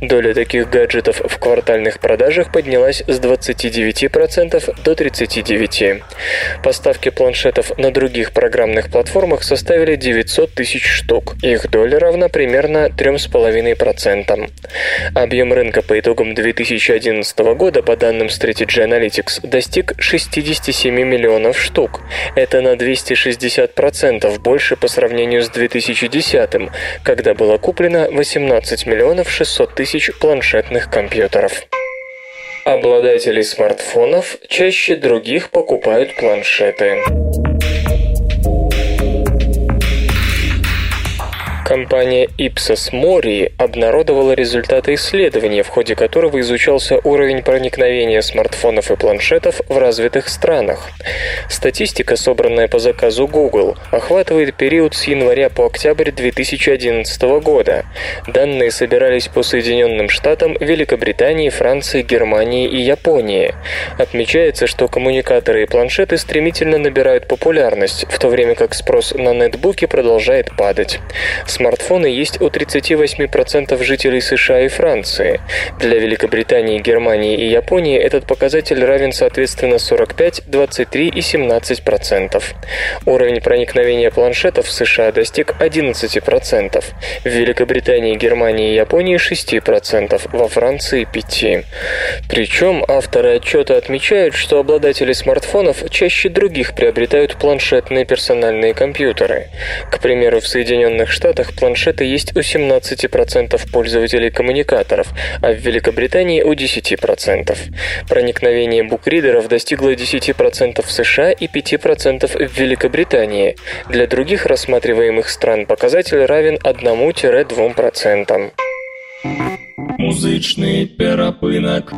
Доля таких гаджетов в квартальных продажах поднялась с 29% до 39%. Поставки планшетов на других программных платформах составили 900 тысяч штук. Их доля равна примерно 3,5%. Объем рынка по итогам 2011 года, по данным Strategy Analytics, достиг 67 миллионов штук. Это на 260% больше по сравнению с 2010, когда было куплено 18 миллионов 600 тысяч планшетных компьютеров. Обладатели смартфонов чаще других покупают планшеты. Компания Ipsos Mori обнародовала результаты исследования, в ходе которого изучался уровень проникновения смартфонов и планшетов в развитых странах. Статистика, собранная по заказу Google, охватывает период с января по октябрь 2011 года. Данные собирались по Соединенным Штатам, Великобритании, Франции, Германии и Японии. Отмечается, что коммуникаторы и планшеты стремительно набирают популярность, в то время как спрос на нетбуки продолжает падать смартфоны есть у 38% жителей США и Франции. Для Великобритании, Германии и Японии этот показатель равен соответственно 45, 23 и 17%. Уровень проникновения планшетов в США достиг 11%, в Великобритании, Германии и Японии 6%, во Франции 5%. Причем авторы отчета отмечают, что обладатели смартфонов чаще других приобретают планшетные персональные компьютеры. К примеру, в Соединенных Штатах Штатах планшеты есть у 17% пользователей коммуникаторов, а в Великобритании у 10%. Проникновение букридеров достигло 10% в США и 5% в Великобритании. Для других рассматриваемых стран показатель равен 1-2%. Музичний перепинок.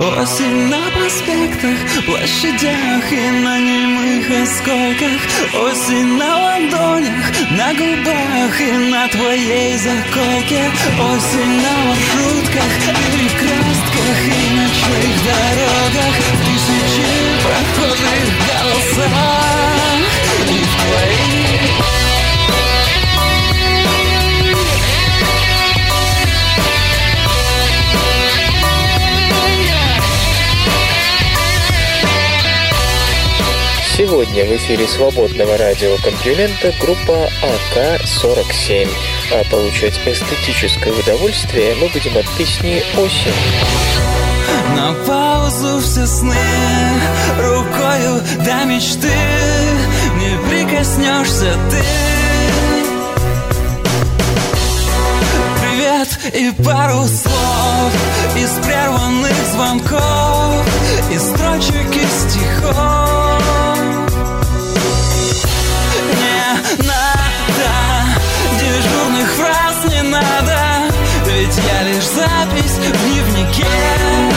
Осень на проспектах, площадях и на немых осколках Осень на ладонях, на губах и на твоей заколке. Осень на маршрутках, перекрестках и ночных дорогах. Тысячи прохожих голосах и в твоих Сегодня в эфире свободного радиокомплимента группа АК-47. А получать эстетическое удовольствие мы будем от песни «Осень». На паузу все сны Рукою до мечты Не прикоснешься ты Привет и пару слов Из прерванных звонков Из строчек из стихов надо Ведь я лишь запись в дневнике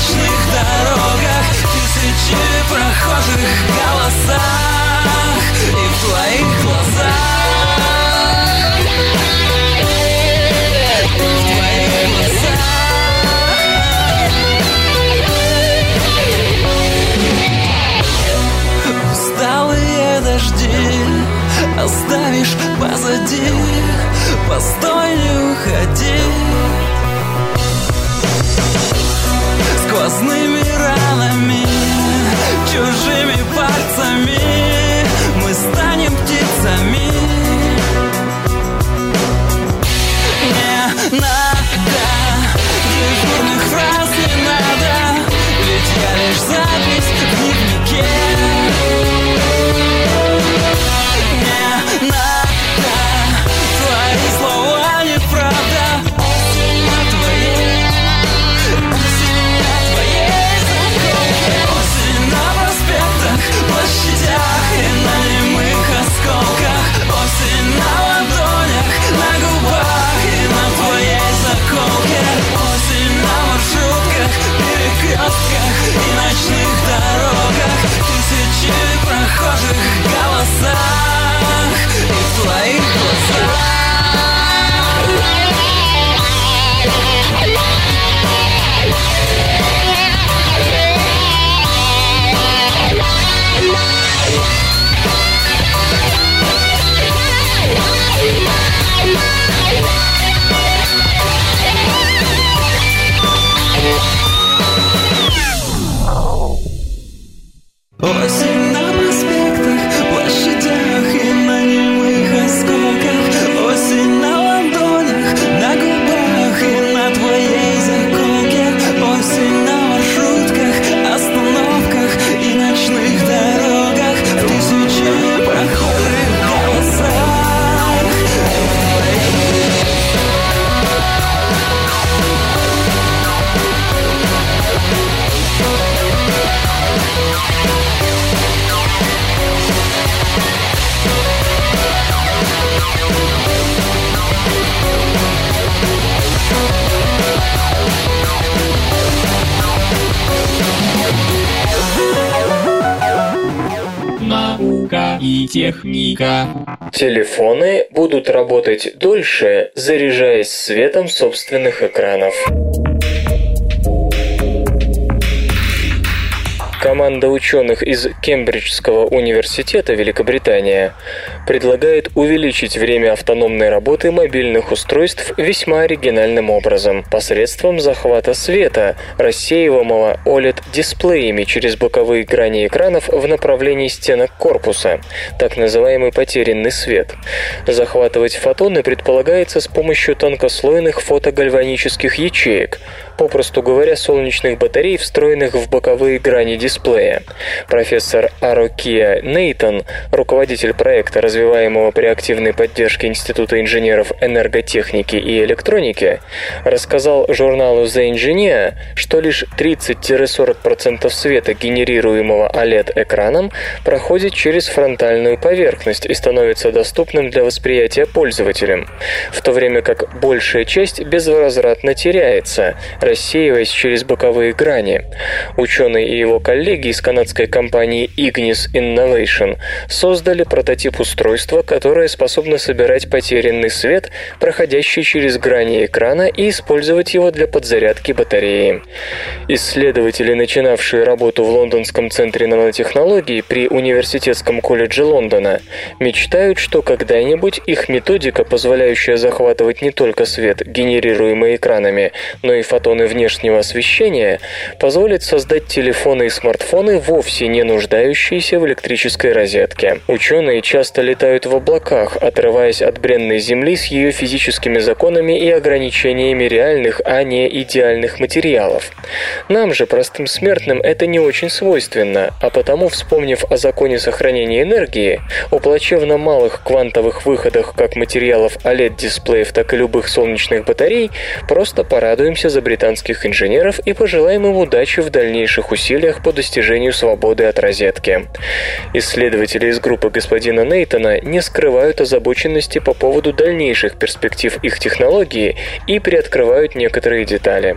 ночных дорогах Тысячи прохожих голосах И в твоих глазах. Глазах Усталые дожди Оставишь позади. Постой, не уходи. Костными ранами, чужими пальцами. Техника. Телефоны будут работать дольше, заряжаясь светом собственных экранов. Команда ученых из Кембриджского университета Великобритания предлагает увеличить время автономной работы мобильных устройств весьма оригинальным образом посредством захвата света, рассеиваемого OLED-дисплеями через боковые грани экранов в направлении стенок корпуса, так называемый потерянный свет. Захватывать фотоны предполагается с помощью тонкослойных фотогальванических ячеек, попросту говоря, солнечных батарей, встроенных в боковые грани дисплея. Профессор Арокия Нейтон, руководитель проекта, развиваемого при активной поддержке Института инженеров энерготехники и электроники, рассказал журналу The Engineer, что лишь 30-40% света, генерируемого OLED-экраном, проходит через фронтальную поверхность и становится доступным для восприятия пользователям, в то время как большая часть безвозвратно теряется, рассеиваясь через боковые грани. Ученый и его коллеги из канадской компании Ignis Innovation создали прототип устройства, которое способно собирать потерянный свет, проходящий через грани экрана, и использовать его для подзарядки батареи. Исследователи, начинавшие работу в Лондонском центре нанотехнологий при Университетском колледже Лондона, мечтают, что когда-нибудь их методика, позволяющая захватывать не только свет, генерируемый экранами, но и фотоны фотоны внешнего освещения позволит создать телефоны и смартфоны, вовсе не нуждающиеся в электрической розетке. Ученые часто летают в облаках, отрываясь от бренной Земли с ее физическими законами и ограничениями реальных, а не идеальных материалов. Нам же, простым смертным, это не очень свойственно, а потому, вспомнив о законе сохранения энергии, о плачевно малых квантовых выходах как материалов OLED-дисплеев, так и любых солнечных батарей, просто порадуемся за британских инженеров и пожелаем им удачи в дальнейших усилиях по достижению свободы от розетки. Исследователи из группы господина Нейтона не скрывают озабоченности по поводу дальнейших перспектив их технологии и приоткрывают некоторые детали.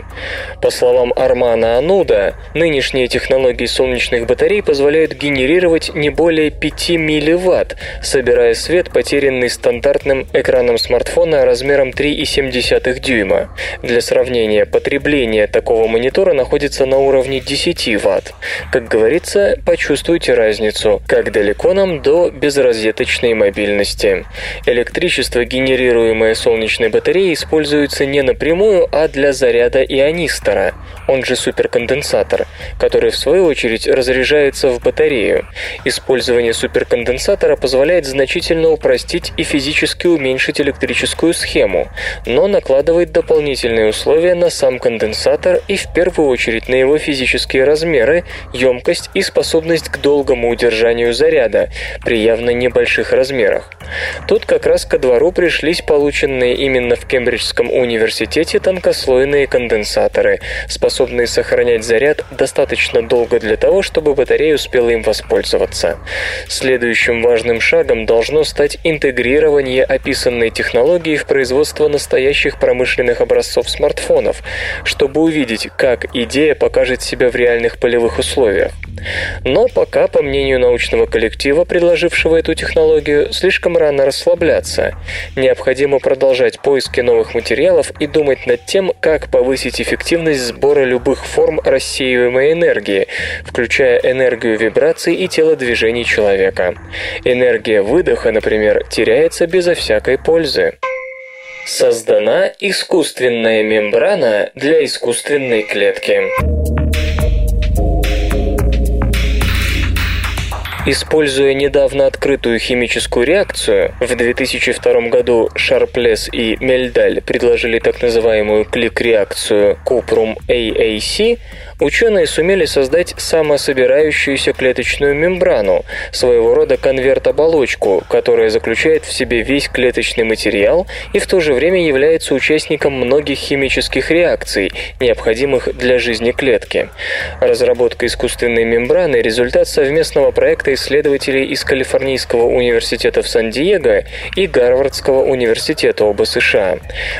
По словам Армана Ануда, нынешние технологии солнечных батарей позволяют генерировать не более 5 милливатт, собирая свет, потерянный стандартным экраном смартфона размером 3,7 дюйма. Для сравнения, потребление потребление такого монитора находится на уровне 10 Вт. Как говорится, почувствуйте разницу, как далеко нам до безрозеточной мобильности. Электричество, генерируемое солнечной батареей, используется не напрямую, а для заряда ионистора, он же суперконденсатор, который в свою очередь разряжается в батарею. Использование суперконденсатора позволяет значительно упростить и физически уменьшить электрическую схему, но накладывает дополнительные условия на сам конденсатор и в первую очередь на его физические размеры, емкость и способность к долгому удержанию заряда при явно небольших размерах. Тут как раз ко двору пришлись полученные именно в Кембриджском университете тонкослойные конденсаторы, способные сохранять заряд достаточно долго для того, чтобы батарея успела им воспользоваться. Следующим важным шагом должно стать интегрирование описанной технологии в производство настоящих промышленных образцов смартфонов, чтобы увидеть, как идея покажет себя в реальных полевых условиях. Но пока, по мнению научного коллектива, предложившего эту технологию, слишком рано расслабляться. Необходимо продолжать поиски новых материалов и думать над тем, как повысить эффективность сбора любых форм рассеиваемой энергии, включая энергию вибраций и телодвижений человека. Энергия выдоха, например, теряется безо всякой пользы. Создана искусственная мембрана для искусственной клетки. Используя недавно открытую химическую реакцию, в 2002 году Шарплес и Мельдаль предложили так называемую клик-реакцию Cuprum AAC, ученые сумели создать самособирающуюся клеточную мембрану, своего рода конверт-оболочку, которая заключает в себе весь клеточный материал и в то же время является участником многих химических реакций, необходимых для жизни клетки. Разработка искусственной мембраны – результат совместного проекта исследователей из Калифорнийского университета в Сан-Диего и Гарвардского университета оба США.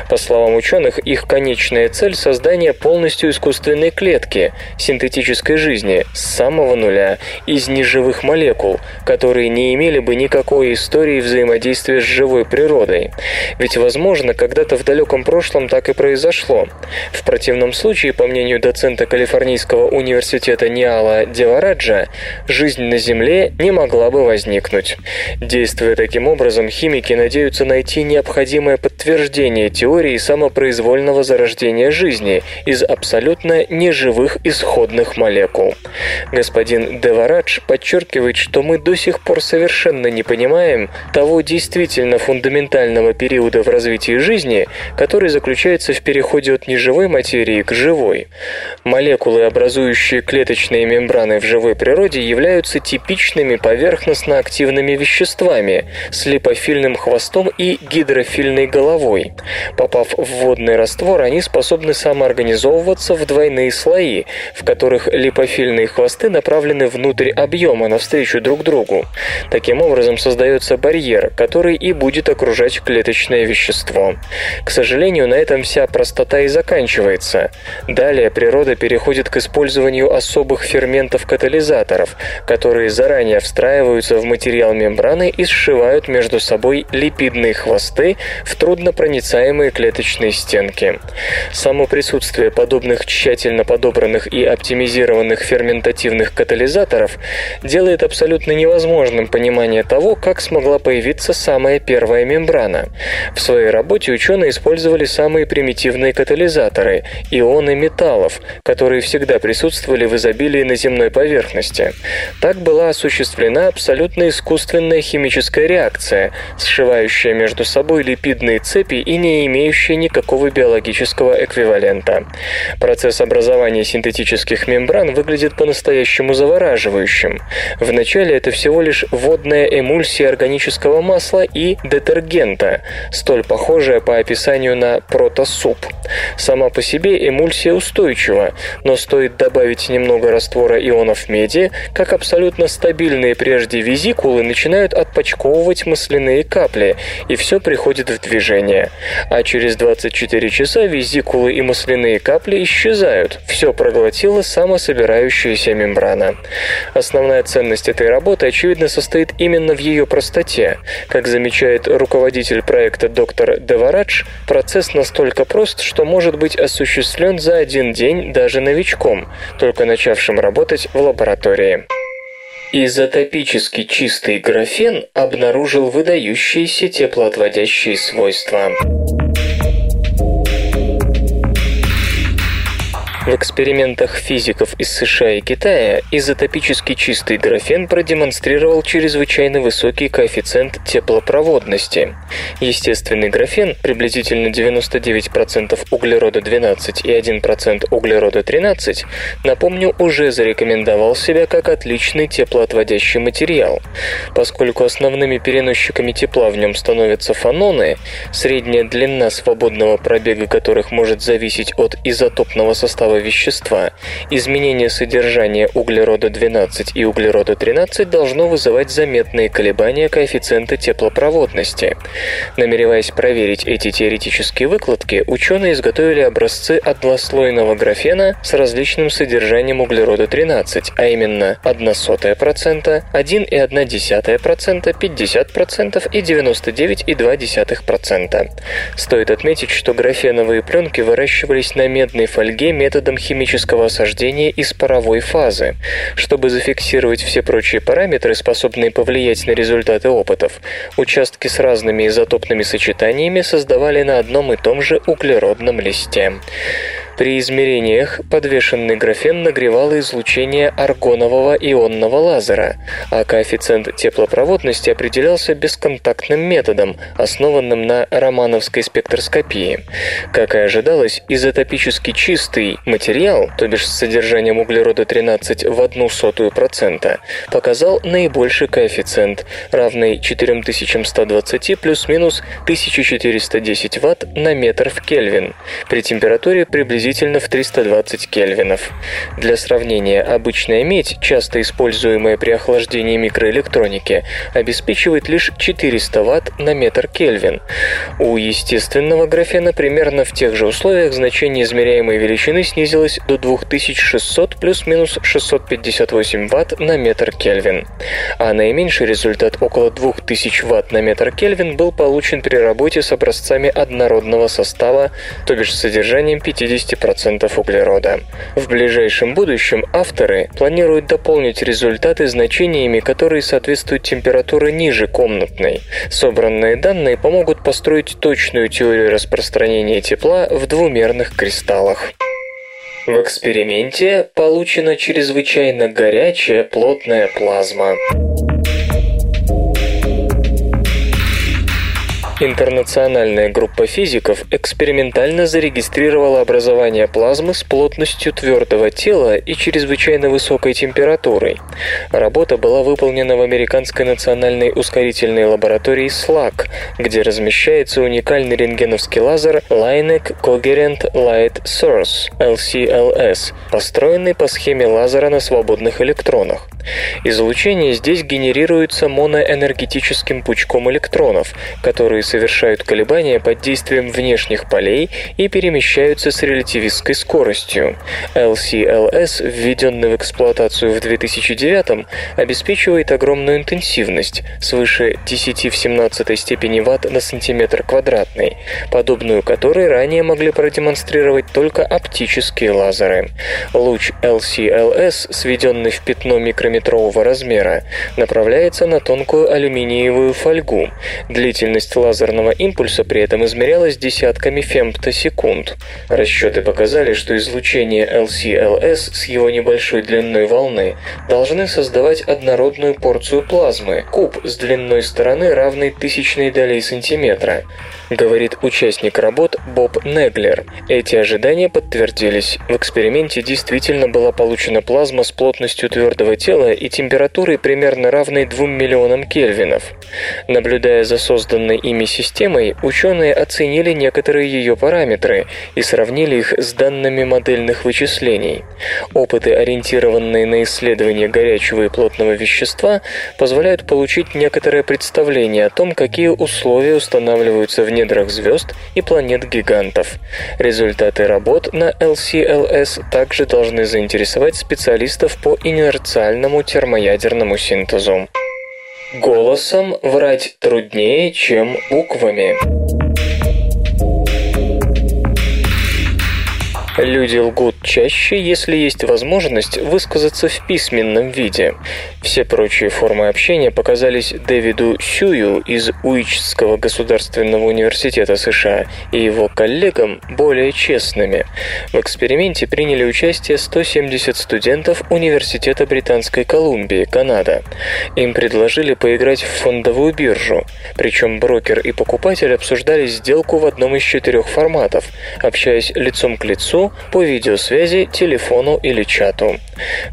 По словам ученых, их конечная цель – создание полностью искусственной клетки, синтетической жизни, с самого нуля, из неживых молекул, которые не имели бы никакой истории взаимодействия с живой природой. Ведь, возможно, когда-то в далеком прошлом так и произошло. В противном случае, по мнению доцента Калифорнийского университета Ниала Девараджа, жизнь на Земле не могла бы возникнуть. Действуя таким образом, химики надеются найти необходимое подтверждение теории самопроизвольного зарождения жизни из абсолютно неживых исходных молекул. Господин Деварадж подчеркивает, что мы до сих пор совершенно не понимаем того действительно фундаментального периода в развитии жизни, который заключается в переходе от неживой материи к живой. Молекулы, образующие клеточные мембраны в живой природе, являются типичными поверхностно-активными веществами с липофильным хвостом и гидрофильной головой. Попав в водный раствор, они способны самоорганизовываться в двойные слои, в которых липофильные хвосты направлены внутрь объема навстречу друг другу. Таким образом создается барьер, который и будет окружать клеточное вещество. К сожалению, на этом вся простота и заканчивается. Далее природа переходит к использованию особых ферментов-катализаторов, которые заранее встраиваются в материал мембраны и сшивают между собой липидные хвосты в труднопроницаемые клеточные стенки. Само присутствие подобных тщательно подобранных и оптимизированных ферментативных катализаторов делает абсолютно невозможным понимание того, как смогла появиться самая первая мембрана. В своей работе ученые использовали самые примитивные катализаторы – ионы металлов, которые всегда присутствовали в изобилии на земной поверхности. Так была осуществлена абсолютно искусственная химическая реакция, сшивающая между собой липидные цепи и не имеющая никакого биологического эквивалента. Процесс образования синтетических мембран выглядит по-настоящему завораживающим. Вначале это всего лишь водная эмульсия органического масла и детергента, столь похожая по описанию на протосуп. Сама по себе эмульсия устойчива, но стоит добавить немного раствора ионов меди, как абсолютно стабильные прежде визикулы начинают отпочковывать масляные капли, и все приходит в движение. А через 24 часа визикулы и масляные капли исчезают, все проглотила самособирающаяся мембрана. Основная ценность этой работы, очевидно, состоит именно в ее простоте. Как замечает руководитель проекта доктор Деварадж, процесс настолько прост, что может быть осуществлен за один день даже новичком, только начавшим работать в лаборатории. Изотопически чистый графен обнаружил выдающиеся теплоотводящие свойства. В экспериментах физиков из США и Китая изотопически чистый графен продемонстрировал чрезвычайно высокий коэффициент теплопроводности. Естественный графен, приблизительно 99% углерода-12 и 1% углерода-13, напомню, уже зарекомендовал себя как отличный теплоотводящий материал. Поскольку основными переносчиками тепла в нем становятся фаноны, средняя длина свободного пробега которых может зависеть от изотопного состава этого вещества. Изменение содержания углерода-12 и углерода-13 должно вызывать заметные колебания коэффициента теплопроводности. Намереваясь проверить эти теоретические выкладки, ученые изготовили образцы однослойного графена с различным содержанием углерода-13, а именно 0,01%, 1,1%, 50% и 99,2%. Стоит отметить, что графеновые пленки выращивались на медной фольге методом методом химического осаждения из паровой фазы. Чтобы зафиксировать все прочие параметры, способные повлиять на результаты опытов, участки с разными изотопными сочетаниями создавали на одном и том же углеродном листе. При измерениях подвешенный графен нагревал излучение аргонового ионного лазера, а коэффициент теплопроводности определялся бесконтактным методом, основанным на романовской спектроскопии. Как и ожидалось, изотопически чистый материал, то бишь с содержанием углерода-13 в одну сотую процента, показал наибольший коэффициент, равный 4120 плюс-минус 1410 Вт на метр в Кельвин, при температуре приблизительно приблизительно в 320 кельвинов. Для сравнения, обычная медь, часто используемая при охлаждении микроэлектроники, обеспечивает лишь 400 Вт на метр Кельвин. У естественного графена примерно в тех же условиях значение измеряемой величины снизилось до 2600 плюс-минус 658 Вт на метр Кельвин. А наименьший результат около 2000 Вт на метр Кельвин был получен при работе с образцами однородного состава, то бишь содержанием 50% углерода. В ближайшем будущем авторы планируют дополнить результаты значениями, которые соответствуют температуре ниже комнатной. Собранные данные помогут построить точную теорию распространения тепла в двумерных кристаллах. В эксперименте получена чрезвычайно горячая плотная плазма. Интернациональная группа физиков экспериментально зарегистрировала образование плазмы с плотностью твердого тела и чрезвычайно высокой температурой. Работа была выполнена в Американской национальной ускорительной лаборатории SLAC, где размещается уникальный рентгеновский лазер Lineck Coherent Light Source LCLS, построенный по схеме лазера на свободных электронах. Излучение здесь генерируется моноэнергетическим пучком электронов, которые совершают колебания под действием внешних полей и перемещаются с релятивистской скоростью. LCLS, введенный в эксплуатацию в 2009 обеспечивает огромную интенсивность, свыше 10 в 17 степени ватт на сантиметр квадратный, подобную которой ранее могли продемонстрировать только оптические лазеры. Луч LCLS, сведенный в пятно микрометрового размера, направляется на тонкую алюминиевую фольгу. Длительность лазера лазерного импульса при этом измерялось десятками фемтосекунд. Расчеты показали, что излучение LCLS с его небольшой длиной волны должны создавать однородную порцию плазмы, куб с длиной стороны равной тысячной долей сантиметра говорит участник работ Боб Неглер. Эти ожидания подтвердились. В эксперименте действительно была получена плазма с плотностью твердого тела и температурой примерно равной 2 миллионам кельвинов. Наблюдая за созданной ими системой, ученые оценили некоторые ее параметры и сравнили их с данными модельных вычислений. Опыты, ориентированные на исследование горячего и плотного вещества, позволяют получить некоторое представление о том, какие условия устанавливаются в недрах звезд и планет-гигантов. Результаты работ на LCLS также должны заинтересовать специалистов по инерциальному термоядерному синтезу. Голосом врать труднее, чем буквами. Люди лгут чаще, если есть возможность высказаться в письменном виде. Все прочие формы общения показались Дэвиду Сюю из Уичского государственного университета США и его коллегам более честными. В эксперименте приняли участие 170 студентов Университета Британской Колумбии, Канада. Им предложили поиграть в фондовую биржу. Причем брокер и покупатель обсуждали сделку в одном из четырех форматов, общаясь лицом к лицу по видеосвязи, телефону или чату.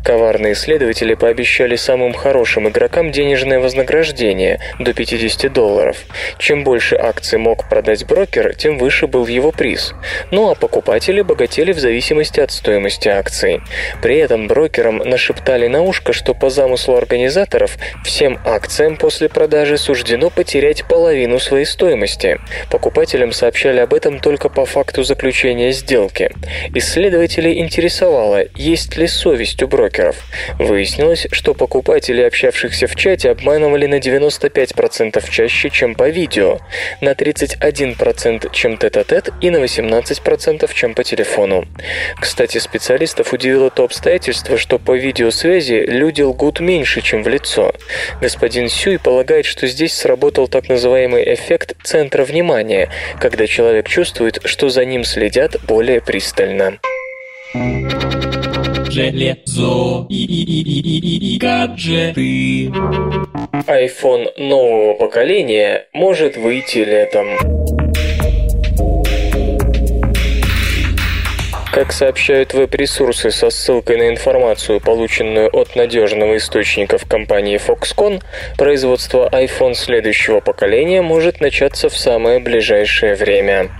Коварные исследователи пообещали самым хорошим игрокам денежное вознаграждение до 50 долларов. Чем больше акций мог продать брокер, тем выше был его приз. Ну а покупатели богатели в зависимости от стоимости акций. При этом брокерам нашептали на ушко, что по замыслу организаторов всем акциям после продажи суждено потерять половину своей стоимости. Покупателям сообщали об этом только по факту заключения сделки. Исследователей интересовало, есть ли совесть у брокеров. Выяснилось, что покупатели, общавшихся в чате, обманывали на 95% чаще, чем по видео, на 31% чем тет-а-тет и на 18% чем по телефону. Кстати, специалистов удивило то обстоятельство, что по видеосвязи люди лгут меньше, чем в лицо. Господин Сюй полагает, что здесь сработал так называемый эффект центра внимания, когда человек чувствует, что за ним следят более пристально правильно. Железо и, и, и, и, и гаджеты. iPhone нового поколения может выйти летом. Как сообщают веб-ресурсы со ссылкой на информацию, полученную от надежного источника в компании Foxconn, производство iPhone следующего поколения может начаться в самое ближайшее время.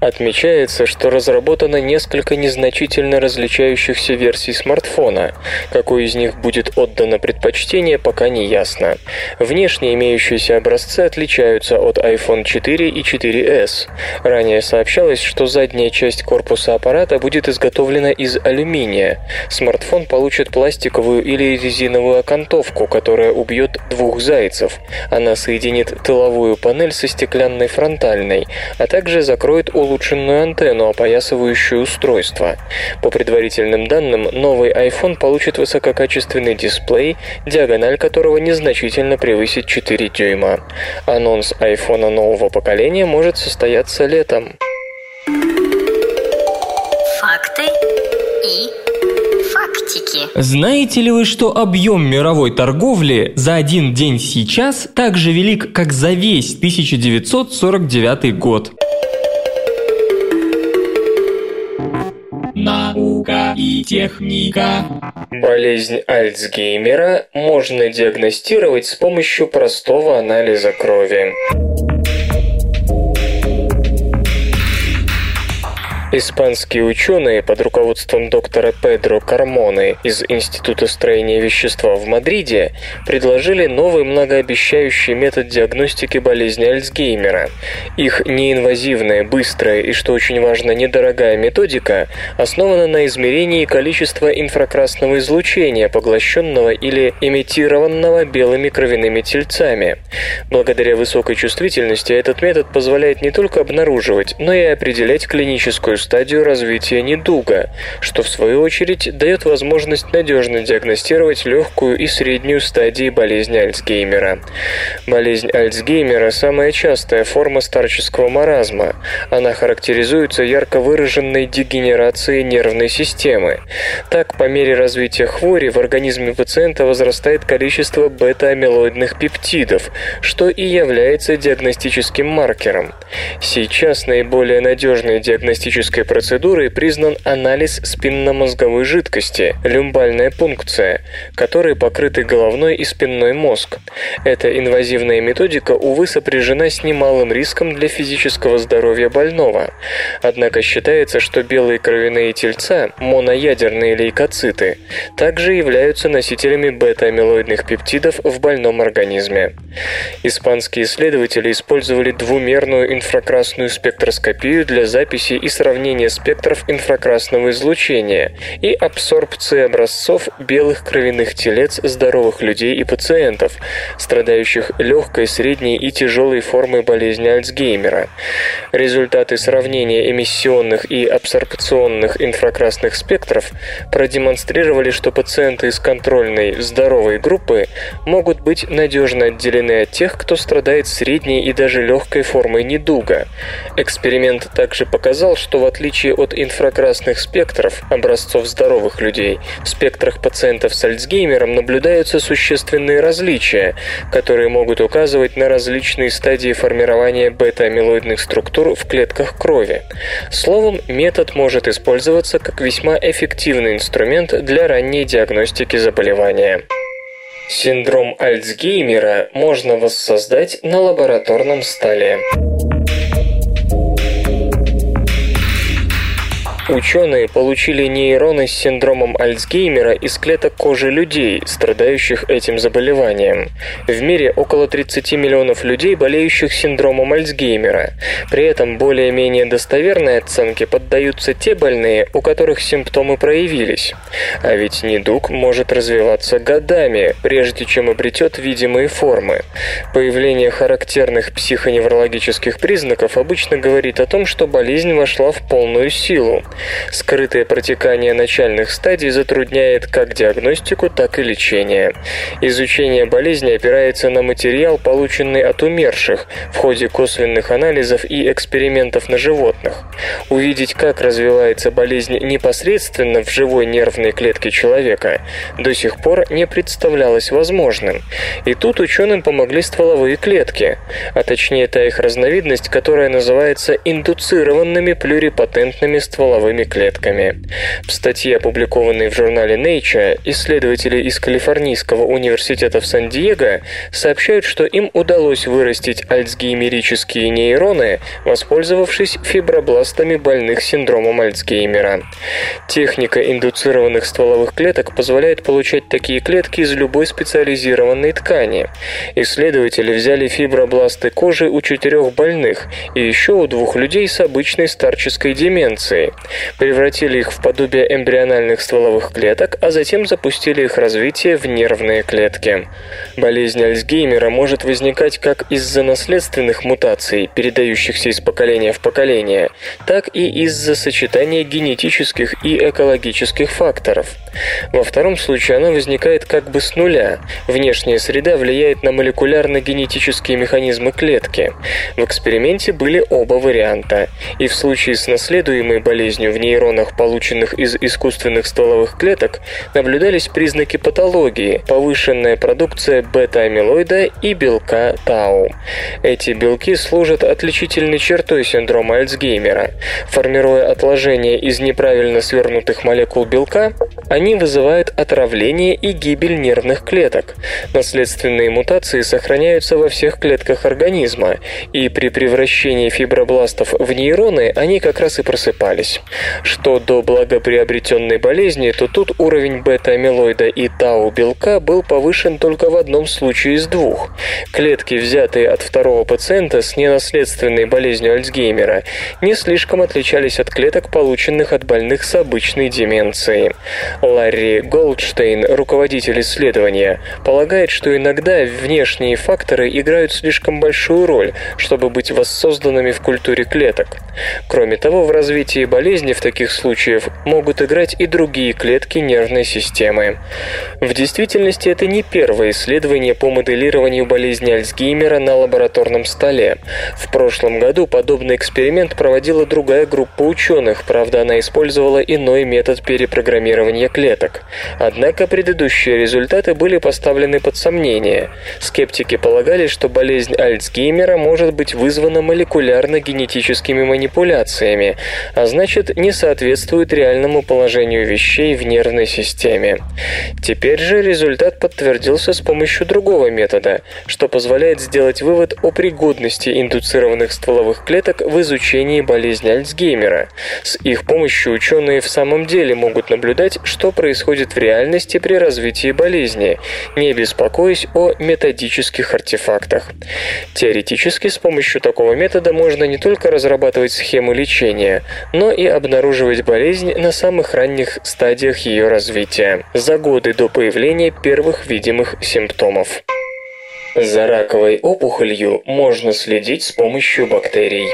Отмечается, что разработано несколько незначительно различающихся версий смартфона. Какой из них будет отдано предпочтение, пока не ясно. Внешне имеющиеся образцы отличаются от iPhone 4 и 4S. Ранее сообщалось, что задняя часть корпуса аппарата будет изготовлена из алюминия. Смартфон получит пластиковую или резиновую окантовку, которая убьет двух зайцев. Она соединит тыловую панель со стеклянной фронтальной, а также закроет улучшенную антенну, опоясывающую устройство. По предварительным данным, новый iPhone получит высококачественный дисплей, диагональ которого незначительно превысит 4 дюйма. Анонс iPhone нового поколения может состояться летом. Факты и фактики. Знаете ли вы, что объем мировой торговли за один день сейчас так же велик, как за весь 1949 год? И техника. Болезнь Альцгеймера можно диагностировать с помощью простого анализа крови. Испанские ученые под руководством доктора Педро Кармоны из Института строения вещества в Мадриде предложили новый многообещающий метод диагностики болезни Альцгеймера. Их неинвазивная, быстрая и, что очень важно, недорогая методика основана на измерении количества инфракрасного излучения, поглощенного или имитированного белыми кровяными тельцами. Благодаря высокой чувствительности этот метод позволяет не только обнаруживать, но и определять клиническую стадию развития недуга, что в свою очередь дает возможность надежно диагностировать легкую и среднюю стадии болезни Альцгеймера. Болезнь Альцгеймера – самая частая форма старческого маразма. Она характеризуется ярко выраженной дегенерацией нервной системы. Так, по мере развития хвори в организме пациента возрастает количество бета-амилоидных пептидов, что и является диагностическим маркером. Сейчас наиболее надежной диагностической хирургической процедурой признан анализ спинномозговой жидкости, люмбальная пункция, которой покрыты головной и спинной мозг. Эта инвазивная методика, увы, сопряжена с немалым риском для физического здоровья больного. Однако считается, что белые кровяные тельца, моноядерные лейкоциты, также являются носителями бета-амилоидных пептидов в больном организме. Испанские исследователи использовали двумерную инфракрасную спектроскопию для записи и сравнения сравнения спектров инфракрасного излучения и абсорбции образцов белых кровяных телец здоровых людей и пациентов, страдающих легкой, средней и тяжелой формой болезни Альцгеймера. Результаты сравнения эмиссионных и абсорбционных инфракрасных спектров продемонстрировали, что пациенты из контрольной здоровой группы могут быть надежно отделены от тех, кто страдает средней и даже легкой формой недуга. Эксперимент также показал, что отличие от инфракрасных спектров, образцов здоровых людей, в спектрах пациентов с Альцгеймером наблюдаются существенные различия, которые могут указывать на различные стадии формирования бета-амилоидных структур в клетках крови. Словом, метод может использоваться как весьма эффективный инструмент для ранней диагностики заболевания. Синдром Альцгеймера можно воссоздать на лабораторном столе. Ученые получили нейроны с синдромом Альцгеймера из клеток кожи людей, страдающих этим заболеванием. В мире около 30 миллионов людей, болеющих синдромом Альцгеймера. При этом более-менее достоверной оценке поддаются те больные, у которых симптомы проявились. А ведь недуг может развиваться годами, прежде чем обретет видимые формы. Появление характерных психоневрологических признаков обычно говорит о том, что болезнь вошла в полную силу. Скрытое протекание начальных стадий затрудняет как диагностику, так и лечение. Изучение болезни опирается на материал, полученный от умерших в ходе косвенных анализов и экспериментов на животных. Увидеть, как развивается болезнь непосредственно в живой нервной клетке человека, до сих пор не представлялось возможным. И тут ученым помогли стволовые клетки, а точнее та их разновидность, которая называется индуцированными плюрипатентными стволовыми стволовыми клетками. В статье, опубликованной в журнале Nature, исследователи из Калифорнийского университета в Сан-Диего сообщают, что им удалось вырастить альцгеймерические нейроны, воспользовавшись фибробластами больных синдромом Альцгеймера. Техника индуцированных стволовых клеток позволяет получать такие клетки из любой специализированной ткани. Исследователи взяли фибробласты кожи у четырех больных и еще у двух людей с обычной старческой деменцией. Превратили их в подобие эмбриональных стволовых клеток, а затем запустили их развитие в нервные клетки. Болезнь Альцгеймера может возникать как из-за наследственных мутаций, передающихся из поколения в поколение, так и из-за сочетания генетических и экологических факторов. Во втором случае она возникает как бы с нуля. Внешняя среда влияет на молекулярно-генетические механизмы клетки. В эксперименте были оба варианта. И в случае с наследуемой болезнью в нейронах, полученных из искусственных стволовых клеток, наблюдались признаки патологии, повышенная продукция бета-амилоида и белка тау. Эти белки служат отличительной чертой синдрома Альцгеймера. Формируя отложения из неправильно свернутых молекул белка, они вызывают отравление и гибель нервных клеток. Наследственные мутации сохраняются во всех клетках организма, и при превращении фибробластов в нейроны они как раз и просыпались. Что до благоприобретенной болезни, то тут уровень бета-амилоида и тау-белка был повышен только в одном случае из двух. Клетки, взятые от второго пациента с ненаследственной болезнью Альцгеймера, не слишком отличались от клеток, полученных от больных с обычной деменцией. Ларри Голдштейн, руководитель исследования, полагает, что иногда внешние факторы играют слишком большую роль, чтобы быть воссозданными в культуре клеток. Кроме того, в развитии болезни в таких случаях могут играть и другие клетки нервной системы. В действительности это не первое исследование по моделированию болезни Альцгеймера на лабораторном столе. В прошлом году подобный эксперимент проводила другая группа ученых, правда она использовала иной метод перепрограммирования клеток. Однако предыдущие результаты были поставлены под сомнение. Скептики полагали, что болезнь Альцгеймера может быть вызвана молекулярно-генетическими манипуляциями, а значит не соответствует реальному положению вещей в нервной системе. Теперь же результат подтвердился с помощью другого метода, что позволяет сделать вывод о пригодности индуцированных стволовых клеток в изучении болезни Альцгеймера. С их помощью ученые в самом деле могут наблюдать, что происходит в реальности при развитии болезни, не беспокоясь о методических артефактах. Теоретически с помощью такого метода можно не только разрабатывать схему лечения, но и обнаруживать болезнь на самых ранних стадиях ее развития, за годы до появления первых видимых симптомов. За раковой опухолью можно следить с помощью бактерий.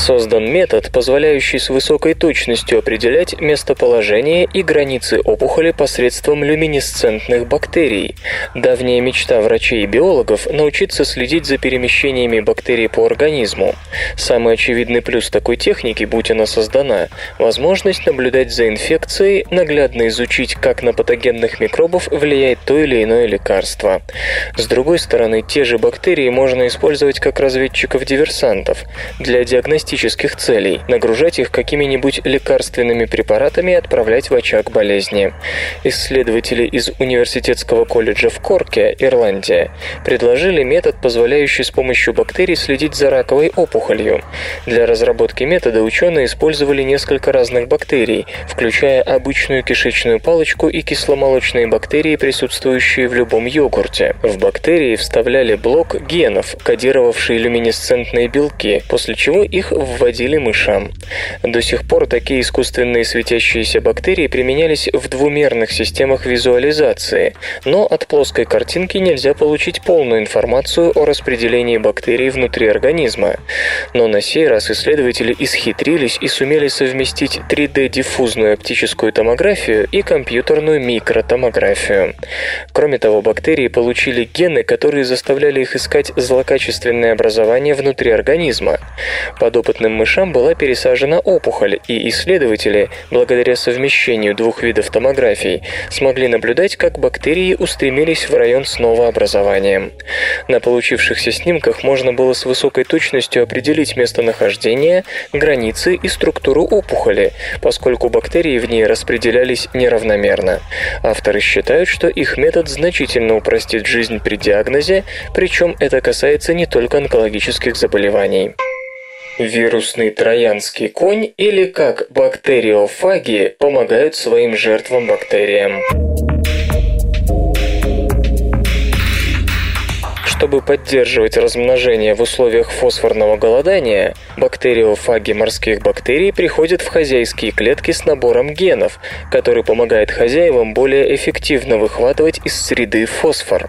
Создан метод, позволяющий с высокой точностью определять местоположение и границы опухоли посредством люминесцентных бактерий. Давняя мечта врачей и биологов – научиться следить за перемещениями бактерий по организму. Самый очевидный плюс такой техники, будь она создана – возможность наблюдать за инфекцией, наглядно изучить, как на патогенных микробов влияет то или иное лекарство. С другой стороны, те же бактерии можно использовать как разведчиков-диверсантов для диагностики диагностических целей, нагружать их какими-нибудь лекарственными препаратами и отправлять в очаг болезни. Исследователи из Университетского колледжа в Корке, Ирландия, предложили метод, позволяющий с помощью бактерий следить за раковой опухолью. Для разработки метода ученые использовали несколько разных бактерий, включая обычную кишечную палочку и кисломолочные бактерии, присутствующие в любом йогурте. В бактерии вставляли блок генов, кодировавший люминесцентные белки, после чего их вводили мышам. До сих пор такие искусственные светящиеся бактерии применялись в двумерных системах визуализации, но от плоской картинки нельзя получить полную информацию о распределении бактерий внутри организма. Но на сей раз исследователи исхитрились и сумели совместить 3D-диффузную оптическую томографию и компьютерную микротомографию. Кроме того, бактерии получили гены, которые заставляли их искать злокачественное образование внутри организма. Под опытным мышам была пересажена опухоль, и исследователи, благодаря совмещению двух видов томографий, смогли наблюдать, как бактерии устремились в район с новообразованием. На получившихся снимках можно было с высокой точностью определить местонахождение, границы и структуру опухоли, поскольку бактерии в ней распределялись неравномерно. Авторы считают, что их метод значительно упростит жизнь при диагнозе, причем это касается не только онкологических заболеваний. Вирусный троянский конь или как бактериофаги помогают своим жертвам бактериям. Чтобы поддерживать размножение в условиях фосфорного голодания, бактериофаги морских бактерий приходят в хозяйские клетки с набором генов, который помогает хозяевам более эффективно выхватывать из среды фосфор.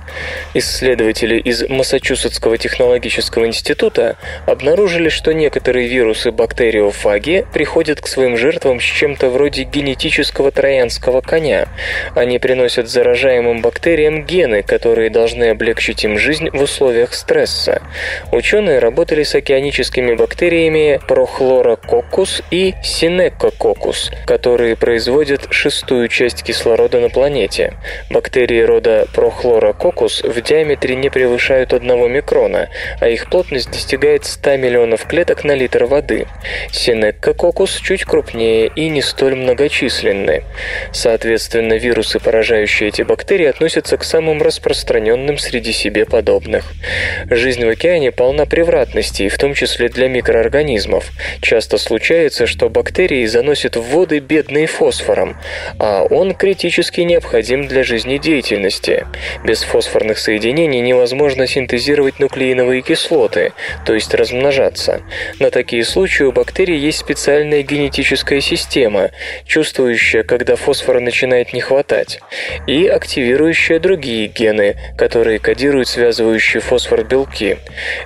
Исследователи из Массачусетского технологического института обнаружили, что некоторые вирусы бактериофаги приходят к своим жертвам с чем-то вроде генетического троянского коня. Они приносят заражаемым бактериям гены, которые должны облегчить им жизнь в условиях стресса. Ученые работали с океаническими бактериями Prochlorococcus и Sinecococcus, которые производят шестую часть кислорода на планете. Бактерии рода Prochlorococcus в диаметре не превышают 1 микрона, а их плотность достигает 100 миллионов клеток на литр воды. Sinecococcus чуть крупнее и не столь многочисленны. Соответственно, вирусы, поражающие эти бактерии, относятся к самым распространенным среди себе подобных животных. Жизнь в океане полна превратностей, в том числе для микроорганизмов. Часто случается, что бактерии заносят в воды бедные фосфором, а он критически необходим для жизнедеятельности. Без фосфорных соединений невозможно синтезировать нуклеиновые кислоты, то есть размножаться. На такие случаи у бактерий есть специальная генетическая система, чувствующая, когда фосфора начинает не хватать, и активирующая другие гены, которые кодируют связывающие содержащие фосфор белки.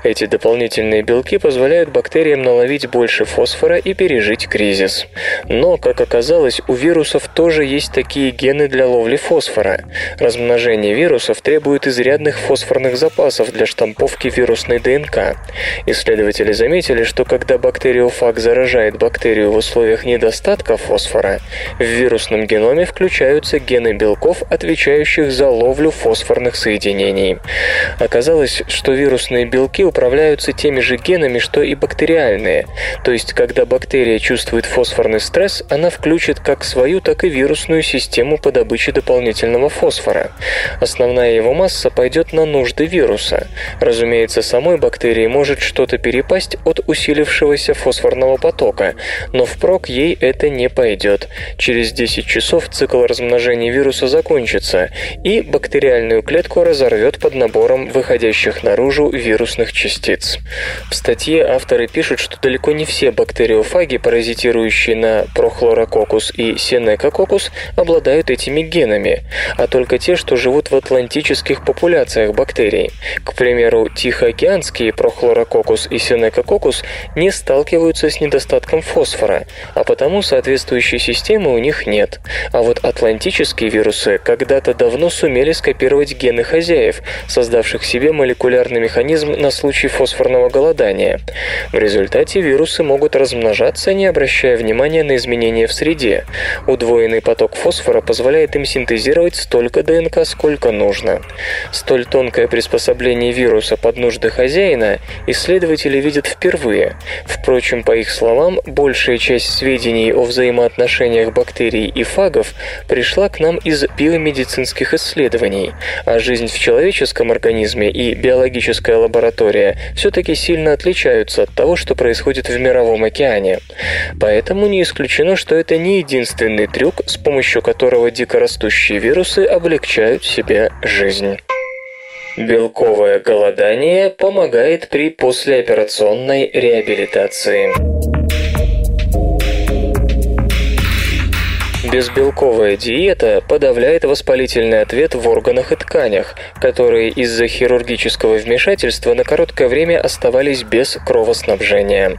Эти дополнительные белки позволяют бактериям наловить больше фосфора и пережить кризис. Но, как оказалось, у вирусов тоже есть такие гены для ловли фосфора. Размножение вирусов требует изрядных фосфорных запасов для штамповки вирусной ДНК. Исследователи заметили, что когда бактериофаг заражает бактерию в условиях недостатка фосфора, в вирусном геноме включаются гены белков, отвечающих за ловлю фосфорных соединений. Оказалось, Оказалось, что вирусные белки управляются теми же генами, что и бактериальные. То есть, когда бактерия чувствует фосфорный стресс, она включит как свою, так и вирусную систему по добыче дополнительного фосфора. Основная его масса пойдет на нужды вируса. Разумеется, самой бактерии может что-то перепасть от усилившегося фосфорного потока, но впрок ей это не пойдет. Через 10 часов цикл размножения вируса закончится, и бактериальную клетку разорвет под набором выходящих выходящих наружу вирусных частиц. В статье авторы пишут, что далеко не все бактериофаги, паразитирующие на прохлорококус и сенекококус, обладают этими генами, а только те, что живут в атлантических популяциях бактерий. К примеру, тихоокеанские прохлорококус и сенекококус не сталкиваются с недостатком фосфора, а потому соответствующей системы у них нет. А вот атлантические вирусы когда-то давно сумели скопировать гены хозяев, создавших себе молекулярный механизм на случай фосфорного голодания. В результате вирусы могут размножаться, не обращая внимания на изменения в среде. Удвоенный поток фосфора позволяет им синтезировать столько ДНК, сколько нужно. Столь тонкое приспособление вируса под нужды хозяина исследователи видят впервые. Впрочем, по их словам, большая часть сведений о взаимоотношениях бактерий и фагов пришла к нам из биомедицинских исследований, а жизнь в человеческом организме и биологическая лаборатория все-таки сильно отличаются от того, что происходит в Мировом океане. Поэтому не исключено, что это не единственный трюк, с помощью которого дикорастущие вирусы облегчают себе жизнь. Белковое голодание помогает при послеоперационной реабилитации. Безбелковая диета подавляет воспалительный ответ в органах и тканях, которые из-за хирургического вмешательства на короткое время оставались без кровоснабжения.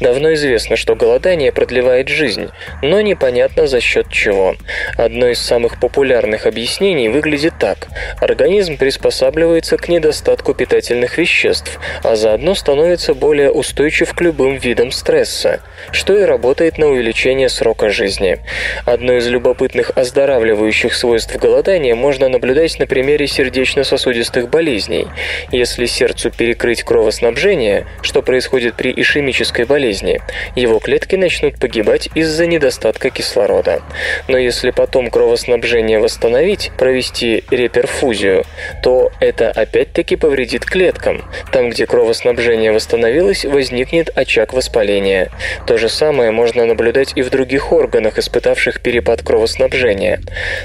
Давно известно, что голодание продлевает жизнь, но непонятно за счет чего. Одно из самых популярных объяснений выглядит так. Организм приспосабливается к недостатку питательных веществ, а заодно становится более устойчив к любым видам стресса, что и работает на увеличение срока жизни. Одно из любопытных оздоравливающих свойств голодания можно наблюдать на примере сердечно-сосудистых болезней. Если сердцу перекрыть кровоснабжение, что происходит при ишемической болезни, его клетки начнут погибать из-за недостатка кислорода. Но если потом кровоснабжение восстановить, провести реперфузию, то это опять-таки повредит клеткам. Там, где кровоснабжение восстановилось, возникнет очаг воспаления. То же самое можно наблюдать и в других органах, испытавших перепад кровоснабжения.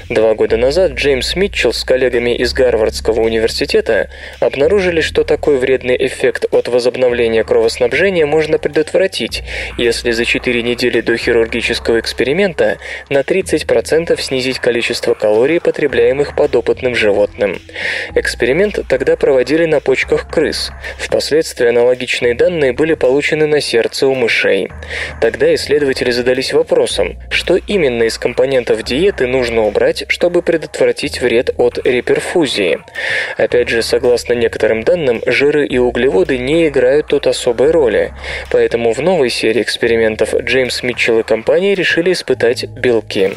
Два года назад Джеймс Митчелл с коллегами из Гарвардского университета обнаружили, что такой вредный эффект от возобновления кровоснабжения можно предотвратить, если за 4 недели до хирургического эксперимента на 30% снизить количество калорий, потребляемых подопытным животным. Эксперимент тогда проводили на почках крыс. Впоследствии аналогичные данные были получены на сердце у мышей. Тогда исследователи задались вопросом, что именно из компонентов диеты нужно убрать, чтобы предотвратить вред от реперфузии. Опять же, согласно некоторым данным, жиры и углеводы не играют тут особой роли. Поэтому в новой серии экспериментов Джеймс Митчелл и компания решили испытать белки.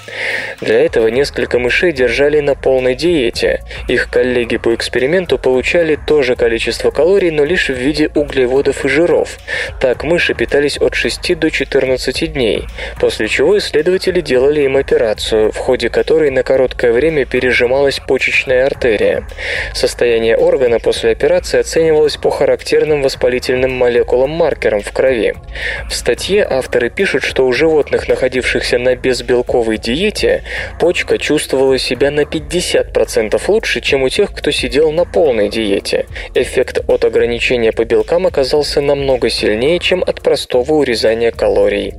Для этого несколько мышей держали на полной диете. Их коллеги по эксперименту получали то же количество калорий, но лишь в виде углеводов и жиров. Так мыши питались от 6 до 14 дней, после чего исследователи делали им операцию, в ходе которой на короткое время пережималась почечная артерия. Состояние органа после операции оценивалось по характерным воспалительным молекулам-маркерам в крови. В статье авторы пишут, что у животных, находившихся на безбелковой диете, почка чувствовала себя на 50% лучше, чем у тех, кто сидел на полной диете. Эффект от ограничения по белкам оказался намного сильнее, чем от простого урезания калорий.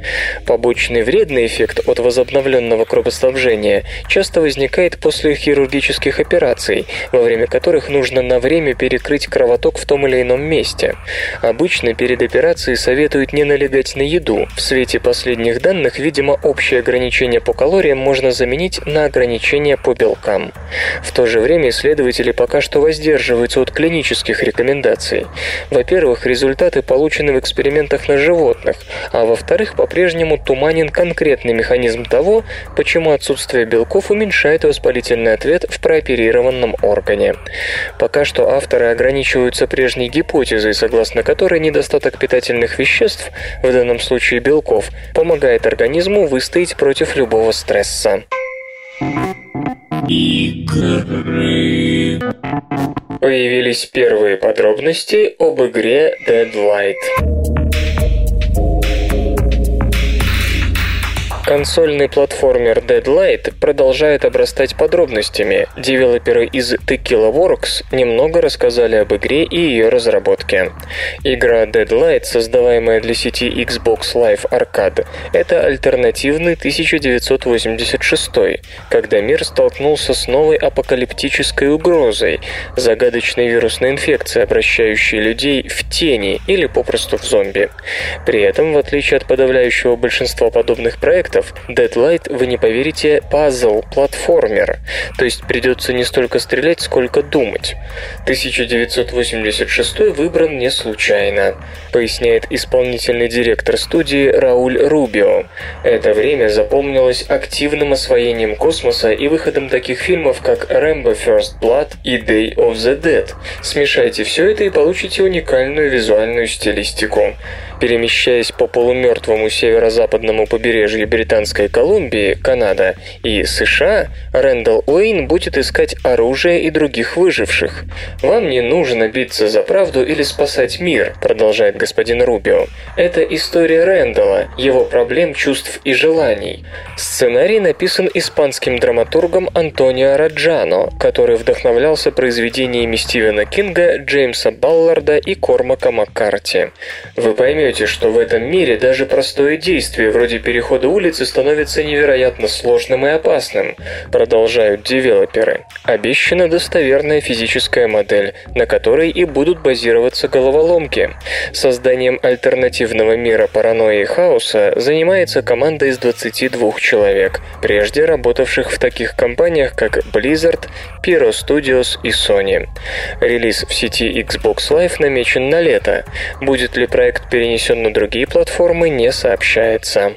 Побочный вредный эффект от возобновленного кровоснабжения часто возникает после хирургических операций, во время которых нужно на время перекрыть кровоток в том или ином месте. Обычно перед операцией советуют не налегать на еду. В свете последних данных, видимо, общее ограничение по калориям можно заменить на ограничение по белкам. В то же время исследователи пока что воздерживаются от клинических рекомендаций. Во-первых, результаты получены в экспериментах на животных, а во-вторых, по-прежнему туманен конкретный механизм того, почему отсутствие белков уменьшает воспалительный ответ в прооперированном органе. Пока что авторы ограничиваются прежней гипотезой, согласно которой недостаток питательных веществ, в данном случае белков, помогает организму выстоять против любого стресса. Игры. Появились первые подробности об игре Dead Light. Консольный платформер Deadlight продолжает обрастать подробностями. Девелоперы из Tequila Works немного рассказали об игре и ее разработке. Игра Deadlight, создаваемая для сети Xbox Live Arcade, это альтернативный 1986, когда мир столкнулся с новой апокалиптической угрозой, загадочной вирусной инфекцией, обращающей людей в тени или попросту в зомби. При этом, в отличие от подавляющего большинства подобных проектов, проектов. Deadlight, вы не поверите, пазл-платформер. То есть придется не столько стрелять, сколько думать. 1986 выбран не случайно, поясняет исполнительный директор студии Рауль Рубио. Это время запомнилось активным освоением космоса и выходом таких фильмов, как Rambo First Blood и Day of the Dead. Смешайте все это и получите уникальную визуальную стилистику. Перемещаясь по полумертвому северо-западному побережью Британской Колумбии, Канада и США, Рэндалл Уэйн будет искать оружие и других выживших. «Вам не нужно биться за правду или спасать мир», продолжает господин Рубио. «Это история Рэндалла, его проблем, чувств и желаний». Сценарий написан испанским драматургом Антонио Раджано, который вдохновлялся произведениями Стивена Кинга, Джеймса Балларда и Кормака Маккарти. Вы поймете, что в этом мире даже простое действие вроде перехода разумеется, становится невероятно сложным и опасным, продолжают девелоперы. Обещана достоверная физическая модель, на которой и будут базироваться головоломки. Созданием альтернативного мира паранойи и хаоса занимается команда из 22 человек, прежде работавших в таких компаниях, как Blizzard, Pyro Studios и Sony. Релиз в сети Xbox Live намечен на лето. Будет ли проект перенесен на другие платформы, не сообщается.